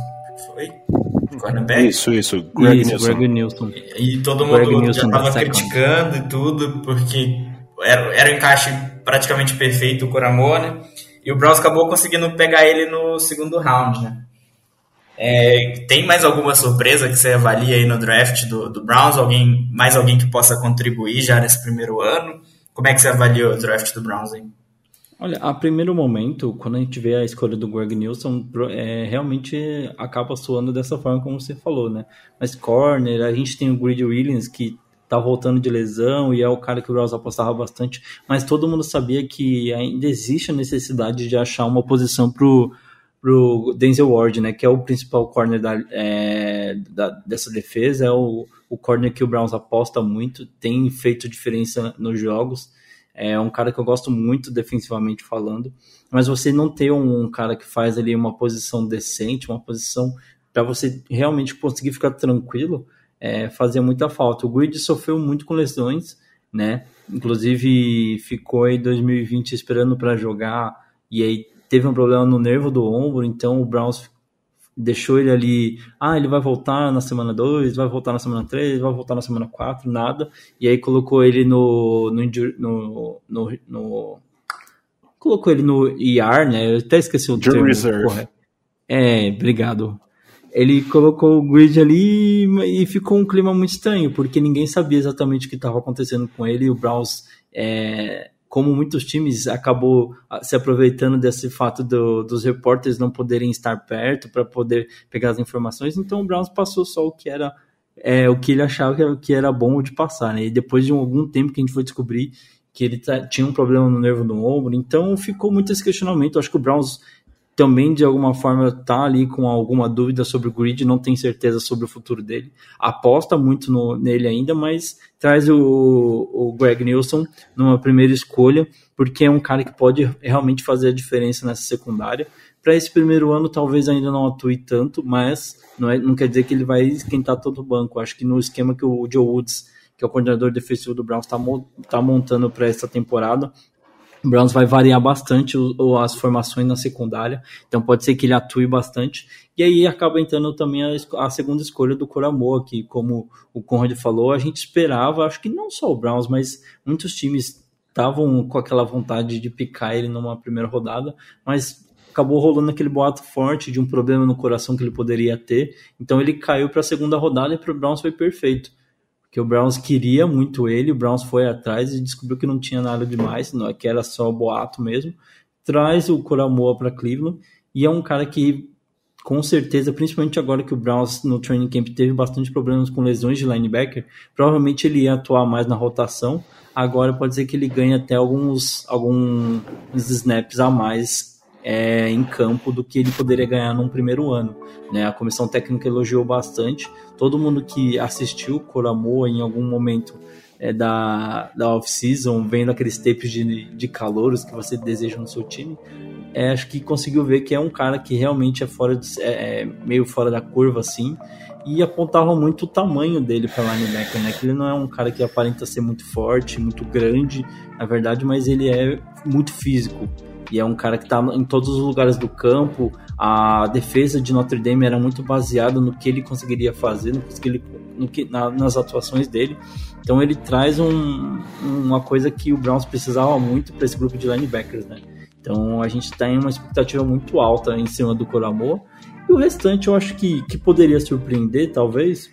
foi? Cornerback? Isso, isso, Greg isso, Nilson. Greg Nilson. E, e todo mundo Greg já estava criticando e tudo, porque era, era um encaixe praticamente perfeito o Coramoa, né? E o Browns acabou conseguindo pegar ele no segundo round, né? É, tem mais alguma surpresa que você avalia aí no draft do, do Browns? Alguém, mais alguém que possa contribuir já nesse primeiro ano? Como é que você avalia o draft do Browns aí? Olha, a primeiro momento, quando a gente vê a escolha do Greg Nilsson, é, realmente acaba soando dessa forma como você falou, né? Mas corner, a gente tem o Greedy Williams, que tá voltando de lesão e é o cara que o Browns apostava bastante, mas todo mundo sabia que ainda existe a necessidade de achar uma posição pro pro Denzel Ward, né, que é o principal corner da, é, da, dessa defesa, é o, o corner que o Browns aposta muito, tem feito diferença nos jogos, é um cara que eu gosto muito defensivamente falando, mas você não ter um, um cara que faz ali uma posição decente, uma posição para você realmente conseguir ficar tranquilo, é, fazia muita falta. O Grid sofreu muito com lesões, né? Inclusive ficou em 2020 esperando para jogar e aí teve um problema no nervo do ombro, então o Browns deixou ele ali, ah, ele vai voltar na semana 2, vai voltar na semana 3, vai voltar na semana 4, nada. E aí colocou ele no no, no, no, no colocou ele no IR, né? Eu até esqueci o Drew termo. Reserve. Correto. É, obrigado. Ele colocou o grid ali e ficou um clima muito estranho, porque ninguém sabia exatamente o que estava acontecendo com ele. E o Browns, é, como muitos times, acabou se aproveitando desse fato do, dos repórteres não poderem estar perto para poder pegar as informações. Então o Browns passou só o que era é, o que ele achava que era, que era bom de passar. Né? E depois de algum tempo que a gente foi descobrir que ele tinha um problema no nervo do ombro, então ficou muito esse questionamento. Acho que o Browns também de alguma forma tá ali com alguma dúvida sobre o grid, não tem certeza sobre o futuro dele. Aposta muito no, nele ainda, mas traz o, o Greg Nilsson numa primeira escolha, porque é um cara que pode realmente fazer a diferença nessa secundária. Para esse primeiro ano, talvez ainda não atue tanto, mas não, é, não quer dizer que ele vai esquentar todo o banco. Acho que no esquema que o Joe Woods, que é o coordenador defensivo do Browns, está tá montando para essa temporada, o Browns vai variar bastante o, as formações na secundária, então pode ser que ele atue bastante. E aí acaba entrando também a, a segunda escolha do Coramoa, que, como o Conrad falou, a gente esperava, acho que não só o Browns, mas muitos times estavam com aquela vontade de picar ele numa primeira rodada, mas acabou rolando aquele boato forte de um problema no coração que ele poderia ter. Então ele caiu para a segunda rodada e para o Browns foi perfeito que o Browns queria muito ele, o Browns foi atrás e descobriu que não tinha nada demais, não, é que era só boato mesmo. Traz o Coramoa para Cleveland e é um cara que com certeza, principalmente agora que o Browns no training camp teve bastante problemas com lesões de linebacker, provavelmente ele ia atuar mais na rotação. Agora pode ser que ele ganhe até alguns alguns snaps a mais é, em campo do que ele poderia ganhar num primeiro ano. Né? A comissão técnica elogiou bastante. Todo mundo que assistiu Coramoa em algum momento é, da, da off-season, vendo aqueles tapes de, de calouros que você deseja no seu time, é, acho que conseguiu ver que é um cara que realmente é fora de, é, é meio fora da curva assim e apontava muito o tamanho dele para linebacker, né? Que ele não é um cara que aparenta ser muito forte, muito grande, na verdade, mas ele é muito físico e é um cara que está em todos os lugares do campo. A defesa de Notre Dame era muito baseada no que ele conseguiria fazer, no que ele, no que, na, nas atuações dele. Então ele traz um, uma coisa que o Browns precisava muito para esse grupo de linebackers, né? Então a gente tem uma expectativa muito alta em cima do Coramor. E o restante eu acho que, que poderia surpreender, talvez.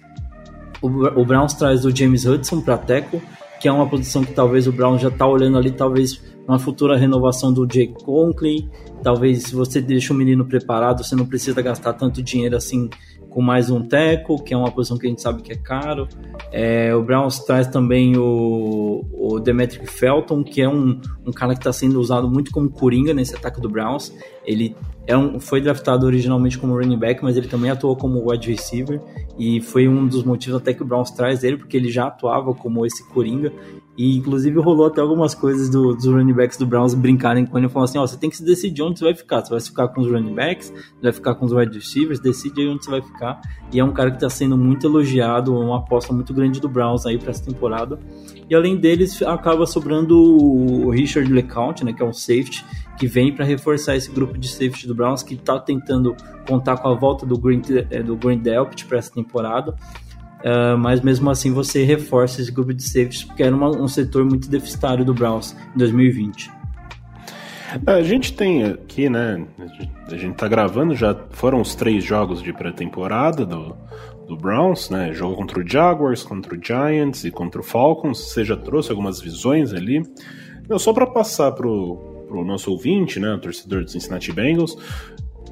O, o Browns traz o James Hudson para Teco, que é uma posição que talvez o Browns já está olhando ali, talvez uma futura renovação do Jake Conklin. Talvez se você deixa o menino preparado, você não precisa gastar tanto dinheiro assim com mais um teco, que é uma posição que a gente sabe que é caro. É, o Browns traz também o, o Demetric Felton, que é um, um cara que está sendo usado muito como coringa nesse ataque do Browns. Ele é um, foi draftado originalmente como running back, mas ele também atuou como wide receiver e foi um dos motivos até que o Browns traz ele, porque ele já atuava como esse coringa e inclusive rolou até algumas coisas do, dos running backs do Browns brincarem com ele e falar assim: ó, você tem que se decidir onde você vai ficar. Você vai ficar com os running backs, vai ficar com os wide receivers, decide aí onde você vai ficar. E é um cara que está sendo muito elogiado, uma aposta muito grande do Browns aí para essa temporada. E além deles, acaba sobrando o Richard LeCount, né, que é um safety, que vem para reforçar esse grupo de safety do Browns, que está tentando contar com a volta do Green, eh, do Green Delpit para essa temporada. Uh, mas mesmo assim você reforça esse grupo de safeties, porque era uma, um setor muito deficitário do Browns em 2020. É, a gente tem aqui, né? A gente tá gravando, já foram os três jogos de pré-temporada do, do Browns, né? Jogo contra o Jaguars, contra o Giants e contra o Falcons. Você já trouxe algumas visões ali. Não, só para passar pro, pro nosso ouvinte, né? O torcedor do Cincinnati Bengals.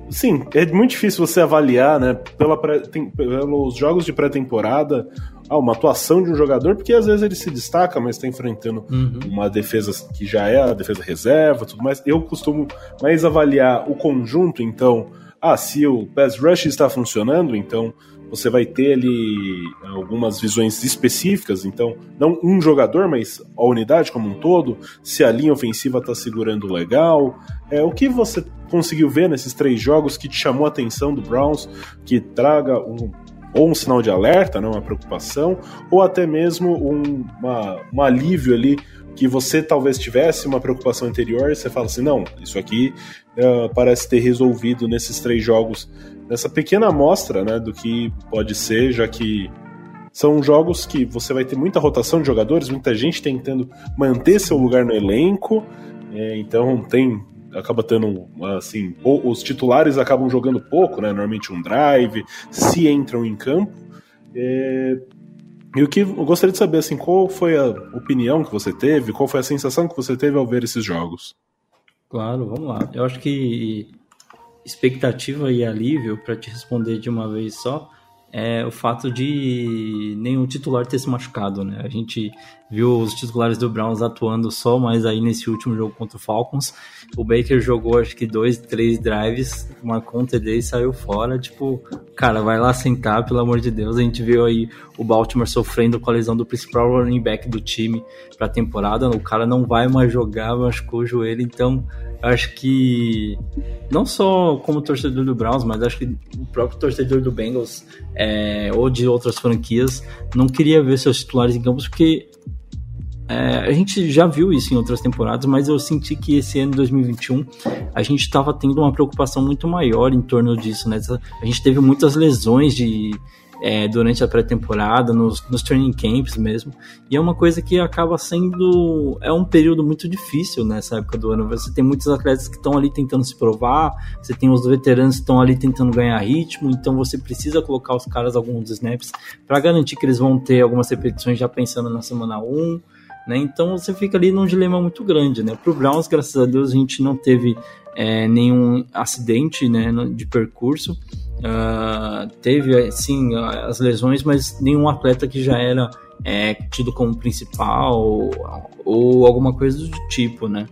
Sim, é muito difícil você avaliar, né? Pela pré, tem, pelos jogos de pré-temporada, ah, uma atuação de um jogador, porque às vezes ele se destaca, mas está enfrentando uhum. uma defesa que já é a defesa reserva, tudo mais. Eu costumo mais avaliar o conjunto, então, ah, se o pass rush está funcionando, então você vai ter ali algumas visões específicas, então, não um jogador, mas a unidade como um todo, se a linha ofensiva está segurando legal. É, o que você conseguiu ver nesses três jogos que te chamou a atenção do Browns, que traga um, ou um sinal de alerta, né, uma preocupação, ou até mesmo um, uma, um alívio ali que você talvez tivesse uma preocupação anterior e você fala assim, não, isso aqui uh, parece ter resolvido nesses três jogos, nessa pequena amostra né, do que pode ser, já que são jogos que você vai ter muita rotação de jogadores, muita gente tentando manter seu lugar no elenco, é, então tem acaba tendo assim, os titulares acabam jogando pouco, né? Normalmente um drive, se entram em campo. É... E o que eu gostaria de saber, assim, qual foi a opinião que você teve, qual foi a sensação que você teve ao ver esses jogos? Claro, vamos lá. Eu acho que expectativa e alívio, para te responder de uma vez só, é o fato de nenhum titular ter se machucado, né? A gente viu os titulares do Browns atuando só, mas aí nesse último jogo contra o Falcons, o Baker jogou acho que dois, três drives, marcou um TD e saiu fora. Tipo, cara, vai lá sentar, pelo amor de Deus. A gente viu aí o Baltimore sofrendo com a lesão do principal running back do time pra temporada. O cara não vai mais jogar, machucou o joelho, então acho que não só como torcedor do Browns, mas acho que o próprio torcedor do Bengals é, ou de outras franquias não queria ver seus titulares em campos porque é, a gente já viu isso em outras temporadas, mas eu senti que esse ano 2021 a gente estava tendo uma preocupação muito maior em torno disso, né? A gente teve muitas lesões de é, durante a pré-temporada, nos, nos training camps mesmo. E é uma coisa que acaba sendo. É um período muito difícil nessa época do ano. Você tem muitos atletas que estão ali tentando se provar, você tem os veteranos que estão ali tentando ganhar ritmo, então você precisa colocar os caras alguns snaps para garantir que eles vão ter algumas repetições já pensando na semana 1. Né? Então você fica ali num dilema muito grande. Né? Para o Browns, graças a Deus, a gente não teve é, nenhum acidente né, de percurso. Uh, teve sim as lesões, mas nenhum atleta que já era é, tido como principal ou, ou, alguma coisa do tipo, né?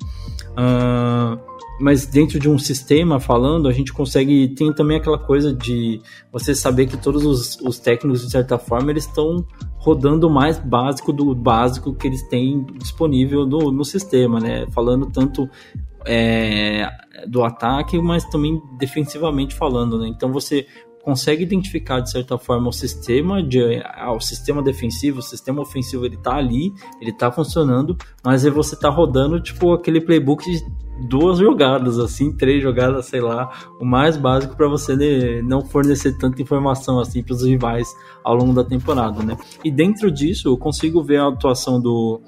Uh, mas dentro de um sistema falando, a gente consegue. Tem também aquela coisa de você saber que todos os, os técnicos, de certa forma, eles estão rodando o mais básico do básico que eles têm disponível no, no sistema, né? Falando tanto é, do ataque, mas também defensivamente falando, né? Então você consegue identificar de certa forma o sistema de ah, o sistema defensivo, o sistema ofensivo ele tá ali, ele tá funcionando, mas aí você tá rodando tipo aquele playbook de duas jogadas assim, três jogadas, sei lá, o mais básico para você não fornecer tanta informação assim para os rivais ao longo da temporada, né? E dentro disso, eu consigo ver a atuação do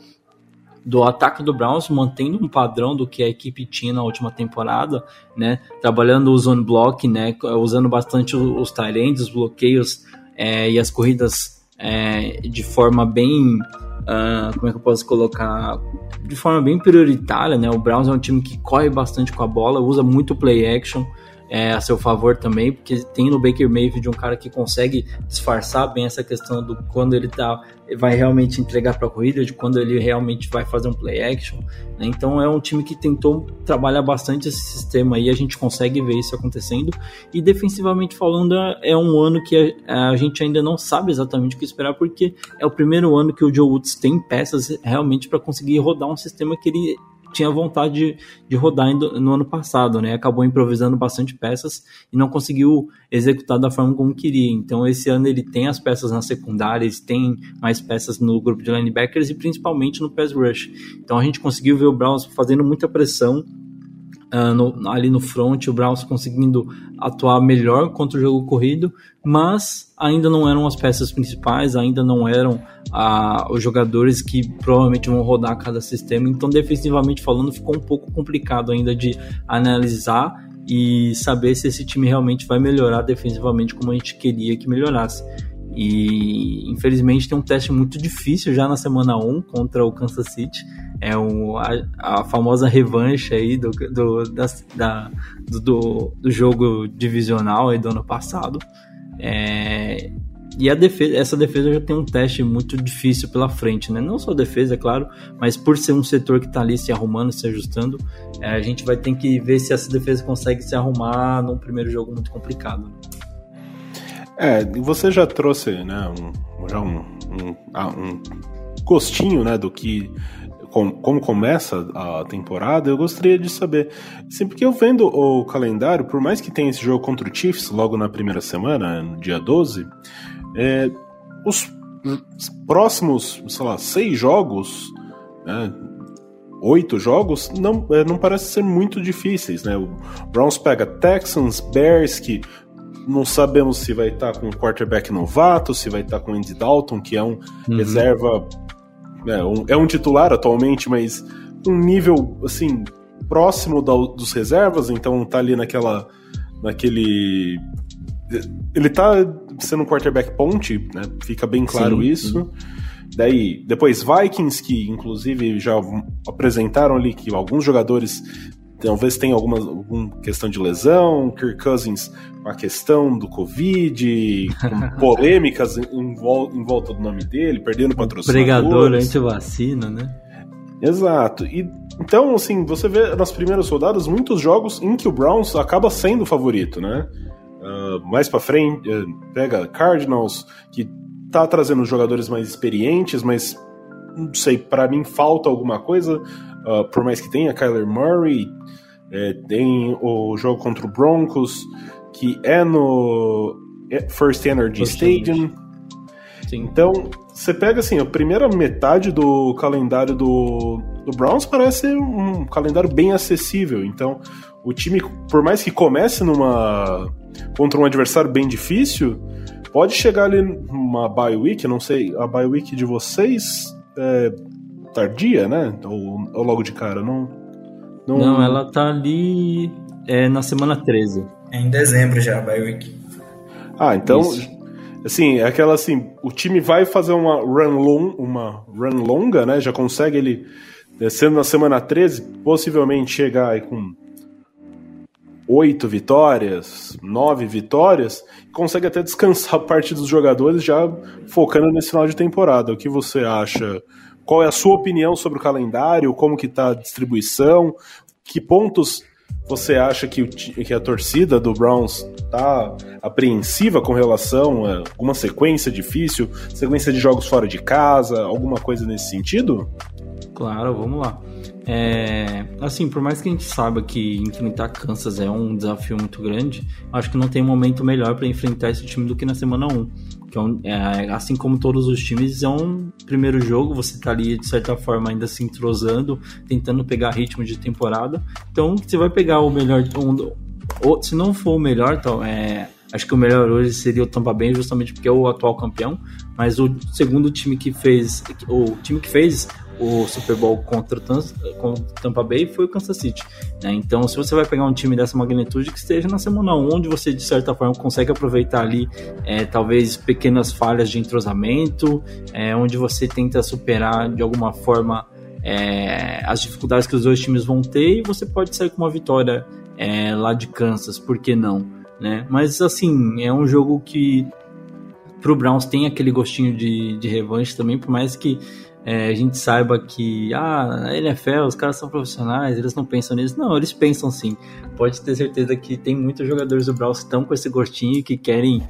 do ataque do Browns, mantendo um padrão do que a equipe tinha na última temporada, né? Trabalhando o zone block, né? Usando bastante os tight os bloqueios é, e as corridas é, de forma bem Uh, como é que eu posso colocar? De forma bem prioritária, né? O Browns é um time que corre bastante com a bola, usa muito play action é, a seu favor também, porque tem no Baker Mayfield um cara que consegue disfarçar bem essa questão do quando ele tá, vai realmente entregar para a corrida, de quando ele realmente vai fazer um play action. Né? Então é um time que tentou trabalhar bastante esse sistema aí, a gente consegue ver isso acontecendo. E defensivamente falando, é um ano que a, a gente ainda não sabe exatamente o que esperar, porque é o primeiro ano que o Joe Woods tem peças realmente para conseguir rodar um sistema que ele tinha vontade de, de rodar no ano passado, né? Acabou improvisando bastante peças e não conseguiu executar da forma como queria. Então, esse ano ele tem as peças nas secundárias, tem mais peças no grupo de linebackers e principalmente no pass rush. Então, a gente conseguiu ver o Browns fazendo muita pressão Uh, no, ali no front, o Browns conseguindo atuar melhor contra o jogo corrido, mas ainda não eram as peças principais, ainda não eram uh, os jogadores que provavelmente vão rodar cada sistema, então defensivamente falando ficou um pouco complicado ainda de analisar e saber se esse time realmente vai melhorar defensivamente como a gente queria que melhorasse. E infelizmente tem um teste muito difícil já na semana 1 contra o Kansas City. É o, a, a famosa revanche aí do, do, da, da do, do, jogo divisional aí do ano passado. É, e a defesa, essa defesa já tem um teste muito difícil pela frente, né? Não só a defesa, é claro, mas por ser um setor que está ali se arrumando, se ajustando, é, a gente vai ter que ver se essa defesa consegue se arrumar num primeiro jogo muito complicado. É, você já trouxe, né, um, já um, um, ah, um gostinho, né, do que com, como começa a temporada, eu gostaria de saber. Sim, porque eu vendo o calendário, por mais que tenha esse jogo contra o Chiefs logo na primeira semana, no dia 12, é, os próximos, sei lá, seis jogos, né, oito jogos, não, é, não parece ser muito difíceis, né? O Browns pega Texans, Bears, que não sabemos se vai estar com um quarterback novato, se vai estar com Andy Dalton, que é um uhum. reserva é um, é um titular atualmente, mas um nível assim próximo da, dos reservas, então tá ali naquela naquele ele tá sendo um quarterback ponte, né? Fica bem claro sim, isso. Sim. Daí, depois Vikings, que inclusive já apresentaram ali que alguns jogadores talvez tenham alguma, alguma questão de lesão, Kirk Cousins com a questão do Covid, com polêmicas em, vol em, volta do nome dele, perdendo patrocinadores. Pregador anti-vacina, né? Exato. E então, assim, você vê nas primeiras rodadas muitos jogos em que o Browns acaba sendo o favorito, né? Uh, mais para frente, uh, pega Cardinals, que tá trazendo jogadores mais experientes, mas não sei, para mim falta alguma coisa. Uh, por mais que tenha Kyler Murray, é, tem o jogo contra o Broncos, que é no First Energy First Stadium. Sim. Então, você pega assim, a primeira metade do calendário do, do Browns parece um calendário bem acessível. Então, o time, por mais que comece numa contra um adversário bem difícil, pode chegar ali numa bye week, não sei, a bye week de vocês é, tardia, né? Ou, ou logo de cara, não, não... Não, ela tá ali é, na semana 13. É em dezembro já, a week. Ah, então, Isso. assim, é aquela assim, o time vai fazer uma run, long, uma run longa, né? Já consegue ele, sendo na semana 13, possivelmente chegar aí com oito vitórias, nove vitórias, consegue até descansar parte dos jogadores já focando nesse final de temporada. O que você acha? Qual é a sua opinião sobre o calendário? Como que tá a distribuição? Que pontos você acha que, que a torcida do Browns tá apreensiva com relação a alguma sequência difícil, sequência de jogos fora de casa, alguma coisa nesse sentido? Claro, vamos lá. É, assim, por mais que a gente saiba que enfrentar Kansas é um desafio muito grande, acho que não tem momento melhor para enfrentar esse time do que na semana 1. Que é, um, é assim como todos os times, é um primeiro jogo, você tá ali de certa forma ainda se entrosando, tentando pegar ritmo de temporada. Então, você vai pegar o melhor. Um, ou, se não for o melhor, então, é, acho que o melhor hoje seria o Tampa Bay, justamente porque é o atual campeão. Mas o segundo time que fez, o time que fez o Super Bowl contra o Tampa Bay foi o Kansas City. Né? Então, se você vai pegar um time dessa magnitude que esteja na semana 1, onde você de certa forma consegue aproveitar ali é, talvez pequenas falhas de entrosamento, é, onde você tenta superar de alguma forma é, as dificuldades que os dois times vão ter e você pode sair com uma vitória é, lá de Kansas, por que não? Né? Mas assim, é um jogo que pro Browns tem aquele gostinho de, de revanche também, por mais que é, a gente saiba que, ah, na NFL os caras são profissionais, eles não pensam nisso. Não, eles pensam sim. Pode ter certeza que tem muitos jogadores do Browns que estão com esse gostinho que querem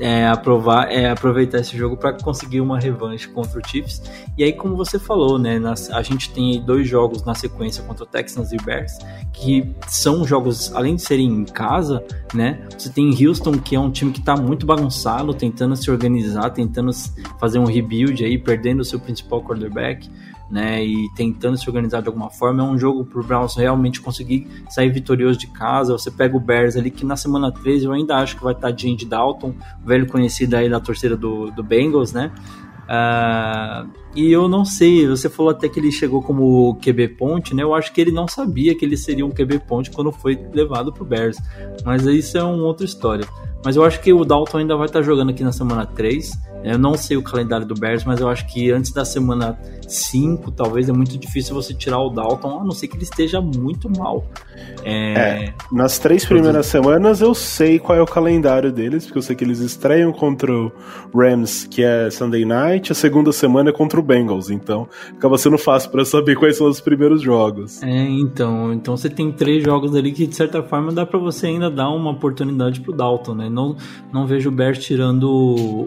é, aprovar, é, aproveitar esse jogo para conseguir uma revanche contra o Chiefs. E aí, como você falou, né, nas, a gente tem dois jogos na sequência contra o Texans e Bears, que são jogos, além de serem em casa, né, você tem Houston, que é um time que está muito bagunçado, tentando se organizar, tentando fazer um rebuild aí, perdendo o seu principal quarterback, né, e tentando se organizar de alguma forma. É um jogo para o Browns realmente conseguir sair vitorioso de casa. Você pega o Bears ali, que na semana 13 eu ainda acho que vai estar de Andy Dalton, velho conhecido aí da torcida do, do Bengals, né? Uh, E eu não sei, você falou até que ele chegou como QB ponte, né? Eu acho que ele não sabia que ele seria um QB ponte quando foi levado pro Bears. Mas isso é uma outra história. Mas eu acho que o Dalton ainda vai estar jogando aqui na semana 3. Eu não sei o calendário do Bears, mas eu acho que antes da semana 5, talvez é muito difícil você tirar o Dalton, a não ser que ele esteja muito mal. É, é nas três primeiras semanas eu sei qual é o calendário deles, porque eu sei que eles estreiam contra o Rams, que é Sunday Night, a segunda semana é contra o Bengals, então acaba sendo fácil para saber quais são os primeiros jogos. É, então, então você tem três jogos ali que de certa forma dá para você ainda dar uma oportunidade pro Dalton, né? Não, não vejo o Bears tirando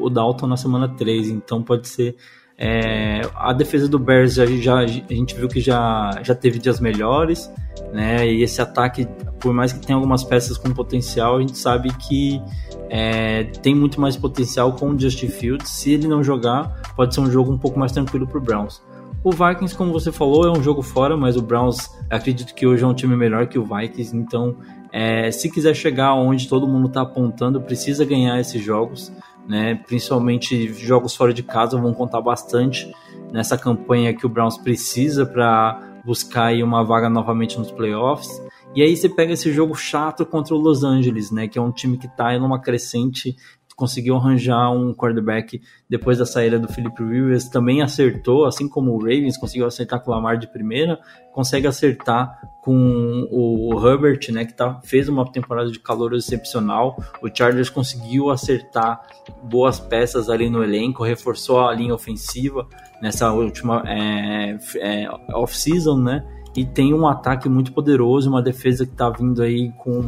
o Dalton na semana 3, então pode ser é, a defesa do Bears já, já, a gente viu que já, já teve dias melhores, né? E esse ataque, por mais que tenha algumas peças com potencial, a gente sabe que é, tem muito mais potencial com o Justin Fields. Se ele não jogar, pode ser um jogo um pouco mais tranquilo para o Browns. O Vikings, como você falou, é um jogo fora, mas o Browns acredito que hoje é um time melhor que o Vikings, então é, se quiser chegar onde todo mundo está apontando, precisa ganhar esses jogos né? Principalmente jogos fora de casa vão contar bastante nessa campanha que o Browns precisa para buscar uma vaga novamente nos playoffs. E aí você pega esse jogo chato contra o Los Angeles, né? Que é um time que está em uma crescente conseguiu arranjar um quarterback depois da saída do Philip Rivers, também acertou, assim como o Ravens conseguiu acertar com o Lamar de primeira, consegue acertar com o Herbert, né, que tá, fez uma temporada de calor excepcional. O Chargers conseguiu acertar boas peças ali no elenco, reforçou a linha ofensiva nessa última é, é, off-season, né? E tem um ataque muito poderoso, uma defesa que está vindo aí com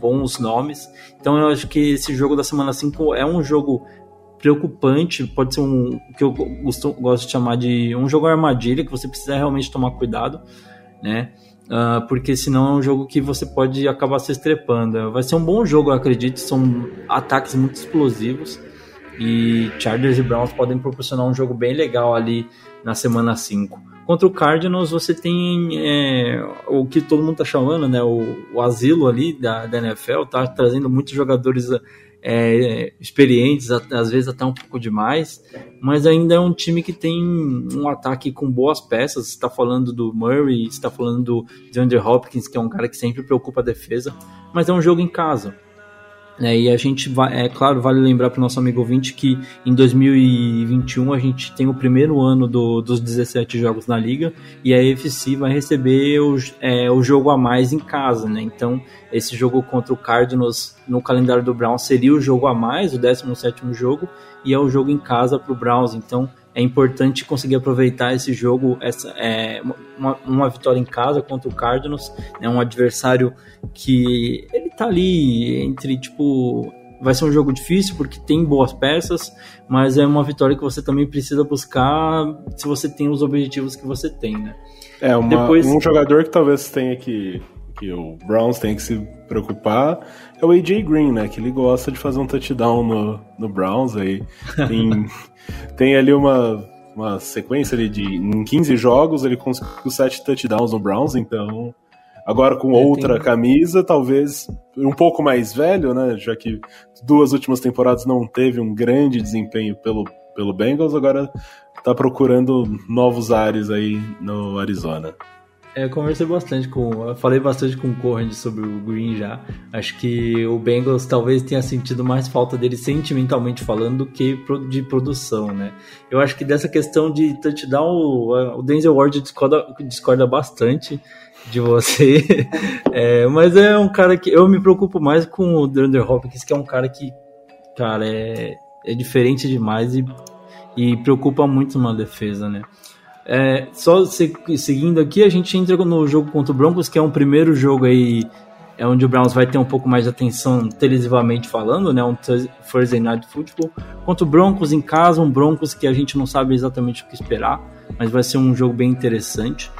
bons nomes. Então eu acho que esse jogo da semana 5 é um jogo preocupante, pode ser um que eu gosto, gosto de chamar de um jogo armadilha, que você precisa realmente tomar cuidado, né? Uh, porque senão é um jogo que você pode acabar se estrepando. Vai ser um bom jogo, eu acredito, são ataques muito explosivos e Chargers e Browns podem proporcionar um jogo bem legal ali na semana 5. Contra o Cardinals você tem é, o que todo mundo tá chamando, né? O, o asilo ali da, da NFL, tá trazendo muitos jogadores é, experientes, às vezes até um pouco demais, mas ainda é um time que tem um ataque com boas peças. Está falando do Murray, está falando do DeAndre Hopkins, que é um cara que sempre preocupa a defesa, mas é um jogo em casa. É, e a gente vai, é claro, vale lembrar para o nosso amigo ouvinte que em 2021 a gente tem o primeiro ano do, dos 17 jogos na liga e a EFC vai receber o, é, o jogo a mais em casa, né? Então, esse jogo contra o Cardinals no calendário do Browns seria o jogo a mais, o 17 jogo, e é o jogo em casa para o Browns. Então, é importante conseguir aproveitar esse jogo, essa, é, uma, uma vitória em casa contra o Cardinals, é né, um adversário que ele tá ali entre, tipo, vai ser um jogo difícil porque tem boas peças, mas é uma vitória que você também precisa buscar se você tem os objetivos que você tem, né? É, uma, Depois... um jogador que talvez tenha que que o Browns tem que se preocupar é o AJ Green, né? Que ele gosta de fazer um touchdown no, no Browns aí. Tem, tem ali uma, uma sequência ali de. Em 15 jogos ele conseguiu 7 touchdowns no Browns, então Agora com outra camisa, talvez um pouco mais velho, né? Já que duas últimas temporadas não teve um grande desempenho pelo, pelo Bengals, agora tá procurando novos ares aí no Arizona. É, eu conversei bastante com. Eu falei bastante com o Corrend sobre o Green já. Acho que o Bengals talvez tenha sentido mais falta dele sentimentalmente falando do que de produção, né? Eu acho que dessa questão de touchdown, o Denzel Ward discorda, discorda bastante de você. É, mas é um cara que eu me preocupo mais com o DeAndre Hopkins, que é um cara que, cara, é, é diferente demais e, e preocupa muito na defesa, né? É, só se, seguindo aqui, a gente entra no jogo contra o Broncos, que é um primeiro jogo aí é onde o Browns vai ter um pouco mais de atenção televisivamente falando, né? Um Thursday Night Football. Contra o Broncos em casa, um Broncos que a gente não sabe exatamente o que esperar, mas vai ser um jogo bem interessante.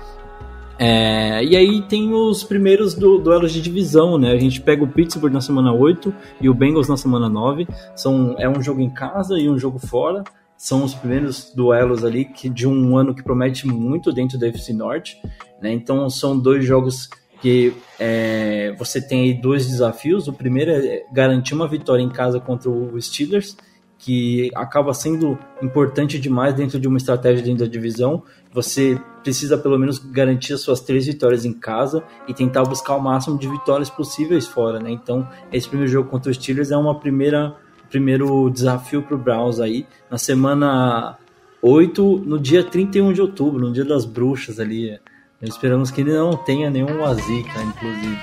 É, e aí tem os primeiros du duelos de divisão, né? A gente pega o Pittsburgh na semana 8 e o Bengals na semana 9. São, é um jogo em casa e um jogo fora. São os primeiros duelos ali que, de um ano que promete muito dentro da FC Norte. Né? Então são dois jogos que é, você tem aí dois desafios. O primeiro é garantir uma vitória em casa contra o Steelers que acaba sendo importante demais dentro de uma estratégia dentro da divisão. Você precisa pelo menos garantir as suas três vitórias em casa e tentar buscar o máximo de vitórias possíveis fora, né? Então, esse primeiro jogo contra os Steelers é uma primeira primeiro desafio para o Browns aí na semana 8, no dia 31 de outubro, no dia das bruxas ali. Esperamos que ele não tenha nenhum Azika, inclusive.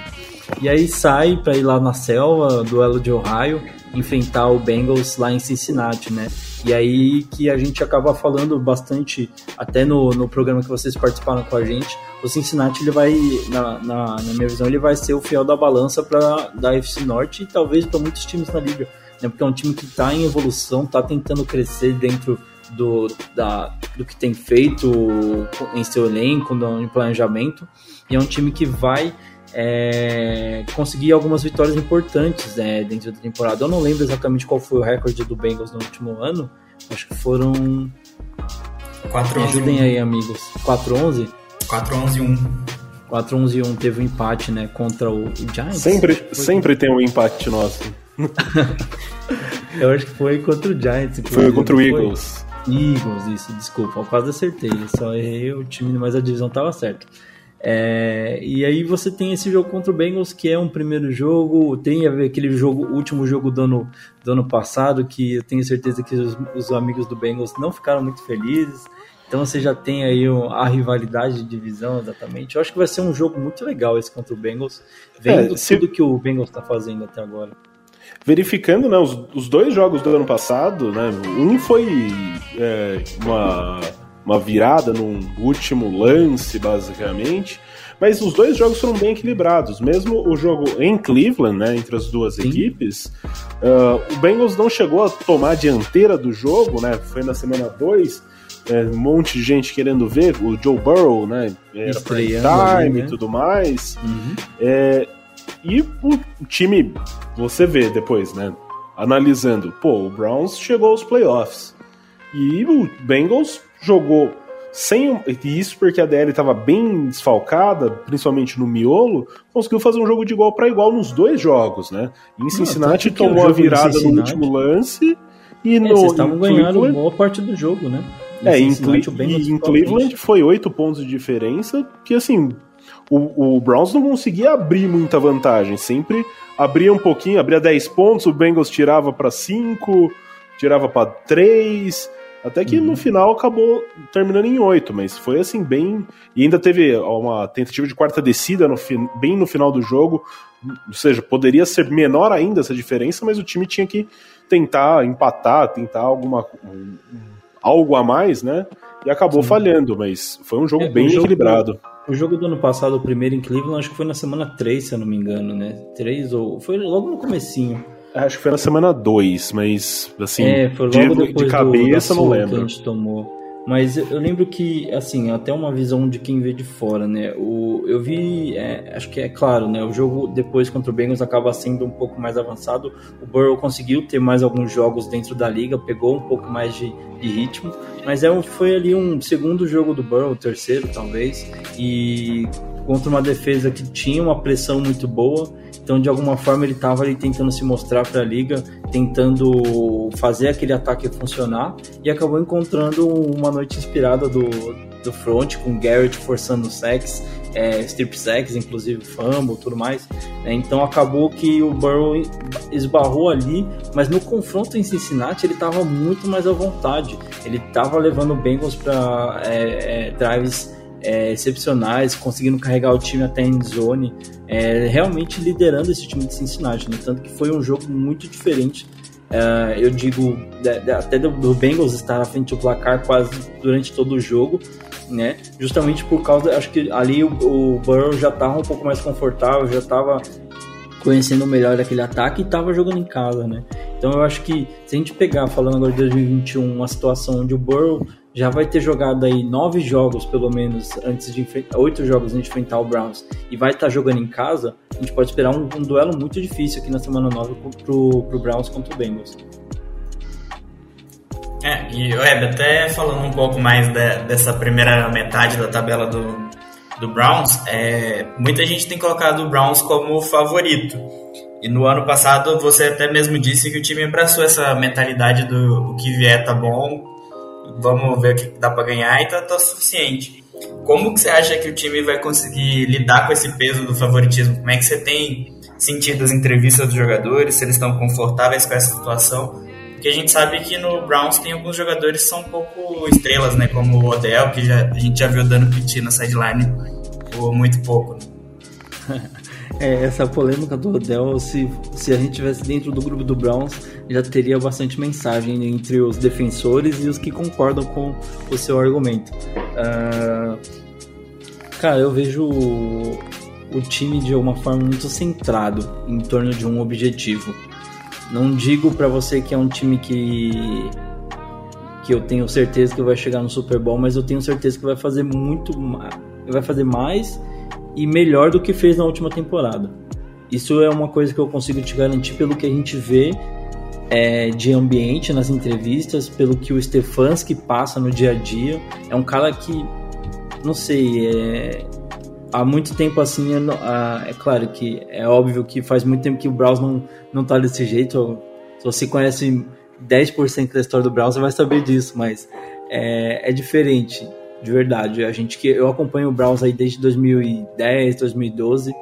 E aí sai para ir lá na selva, duelo de Ohio, enfrentar o Bengals lá em Cincinnati, né? E aí que a gente acaba falando bastante, até no, no programa que vocês participaram com a gente, o Cincinnati ele vai, na, na, na minha visão, ele vai ser o fiel da balança para da FC Norte e talvez para muitos times na liga, né? Porque é um time que está em evolução, está tentando crescer dentro do, da, do que tem feito em seu elenco, no, planejamento, e é um time que vai é, conseguir algumas vitórias importantes é, dentro da temporada. Eu não lembro exatamente qual foi o recorde do Bengals no último ano, acho que foram. 4 Me ajudem aí, amigos. 4-11? 4-11-1. 4-11 1 teve um empate, né, contra o Giants. Sempre, sempre tem um empate nosso. Eu acho que foi contra o Giants. Foi contra o Eagles. Eagles, isso, desculpa, eu quase acertei, só errei o time, mas a divisão tava certa. É, e aí você tem esse jogo contra o Bengals, que é um primeiro jogo, tem a ver aquele jogo, último jogo do ano, do ano passado, que eu tenho certeza que os, os amigos do Bengals não ficaram muito felizes. Então você já tem aí a rivalidade de divisão exatamente. Eu acho que vai ser um jogo muito legal esse contra o Bengals, vendo é, se... tudo que o Bengals está fazendo até agora verificando né, os, os, dois jogos do ano passado, né, um foi é, uma, uma virada num último lance, basicamente, mas os dois jogos foram bem equilibrados. Mesmo o jogo em Cleveland, né, entre as duas Sim. equipes, uh, o Bengals não chegou a tomar a dianteira do jogo, né, foi na semana 2, é, um monte de gente querendo ver, o Joe Burrow, né, era time né? e tudo mais. Uhum. É, e o time, você vê depois, né? Analisando, pô, o Browns chegou aos playoffs. E o Bengals jogou sem. Isso porque a DL estava bem desfalcada, principalmente no miolo, conseguiu fazer um jogo de igual para igual nos dois jogos, né? Em Cincinnati Não, tomou a virada no último lance. E é, no, vocês estavam ganhando boa parte do jogo, né? É, em, Cle em Cleveland foi oito pontos de diferença, que assim, o, o Browns não conseguia abrir muita vantagem, sempre abria um pouquinho, abria 10 pontos, o Bengals tirava para 5, tirava para 3, até que uhum. no final acabou terminando em 8, mas foi assim bem. E ainda teve uma tentativa de quarta descida no bem no final do jogo, ou seja, poderia ser menor ainda essa diferença, mas o time tinha que tentar empatar, tentar alguma algo a mais, né? E acabou Sim. falhando, mas foi um jogo é, bem jogo, equilibrado. O jogo do ano passado, o primeiro em Cleveland, acho que foi na semana 3, se eu não me engano, né? 3 ou. Foi logo no comecinho. Acho que foi na semana 2, mas assim, é, foi logo de, depois de cabeça do, não lembro. Que a gente tomou. Mas eu lembro que, assim, até uma visão de quem vê de fora, né? O, eu vi, é, acho que é claro, né? O jogo depois contra o Bengals acaba sendo um pouco mais avançado. O Burrow conseguiu ter mais alguns jogos dentro da liga, pegou um pouco mais de, de ritmo, mas é foi ali um segundo jogo do Burrow, terceiro talvez, e contra uma defesa que tinha uma pressão muito boa então, de alguma forma, ele estava ali tentando se mostrar para a liga, tentando fazer aquele ataque funcionar e acabou encontrando uma noite inspirada do, do front, com Garrett forçando sex, é, strip sex, inclusive fumble, tudo mais. É, então acabou que o Burrow esbarrou ali, mas no confronto em Cincinnati ele estava muito mais à vontade. Ele estava levando o Bengals para é, é, drives é, excepcionais, conseguindo carregar o time até em zone, é, realmente liderando esse time de Cincinnati, né? tanto que foi um jogo muito diferente. É, eu digo, até do, do, Bengals estar à frente do placar quase durante todo o jogo, né? Justamente por causa, acho que ali o, o Burrow já estava um pouco mais confortável, já estava conhecendo melhor aquele ataque e estava jogando em casa, né? Então eu acho que se a gente pegar, falando agora de 2021, uma situação onde o Burrow já vai ter jogado aí nove jogos, pelo menos, antes de oito jogos antes de enfrentar o Browns, e vai estar tá jogando em casa, a gente pode esperar um, um, duelo muito difícil aqui na semana nove pro, pro Browns contra o Bengals. É, e Web, até falando um pouco mais de, dessa primeira metade da tabela do, do Browns, é, muita gente tem colocado o Browns como favorito. E no ano passado você até mesmo disse que o time abraçou essa mentalidade do o que vier tá bom, vamos ver o que dá para ganhar e tá, tá suficiente. Como que você acha que o time vai conseguir lidar com esse peso do favoritismo? Como é que você tem sentido as entrevistas dos jogadores, se eles estão confortáveis com essa situação? Porque a gente sabe que no Browns tem alguns jogadores que são um pouco estrelas, né? Como o Odell, que já, a gente já viu dando piti na sideline por muito pouco. Né? É, essa polêmica do Odell, se, se a gente tivesse dentro do grupo do Browns, já teria bastante mensagem entre os defensores e os que concordam com o seu argumento. Uh, cara, eu vejo o, o time de uma forma muito centrado em torno de um objetivo. Não digo para você que é um time que que eu tenho certeza que vai chegar no Super Bowl, mas eu tenho certeza que vai fazer muito, vai fazer mais e melhor do que fez na última temporada. Isso é uma coisa que eu consigo te garantir pelo que a gente vê é, de ambiente nas entrevistas, pelo que o Stefanski passa no dia a dia. É um cara que, não sei, é, há muito tempo assim, é, é, claro que é óbvio que faz muito tempo que o Browns não, não tá desse jeito. Se você conhece 10% da história do Browns, você vai saber disso, mas é, é diferente de verdade. A gente que eu acompanho o Browns aí desde 2010, 2012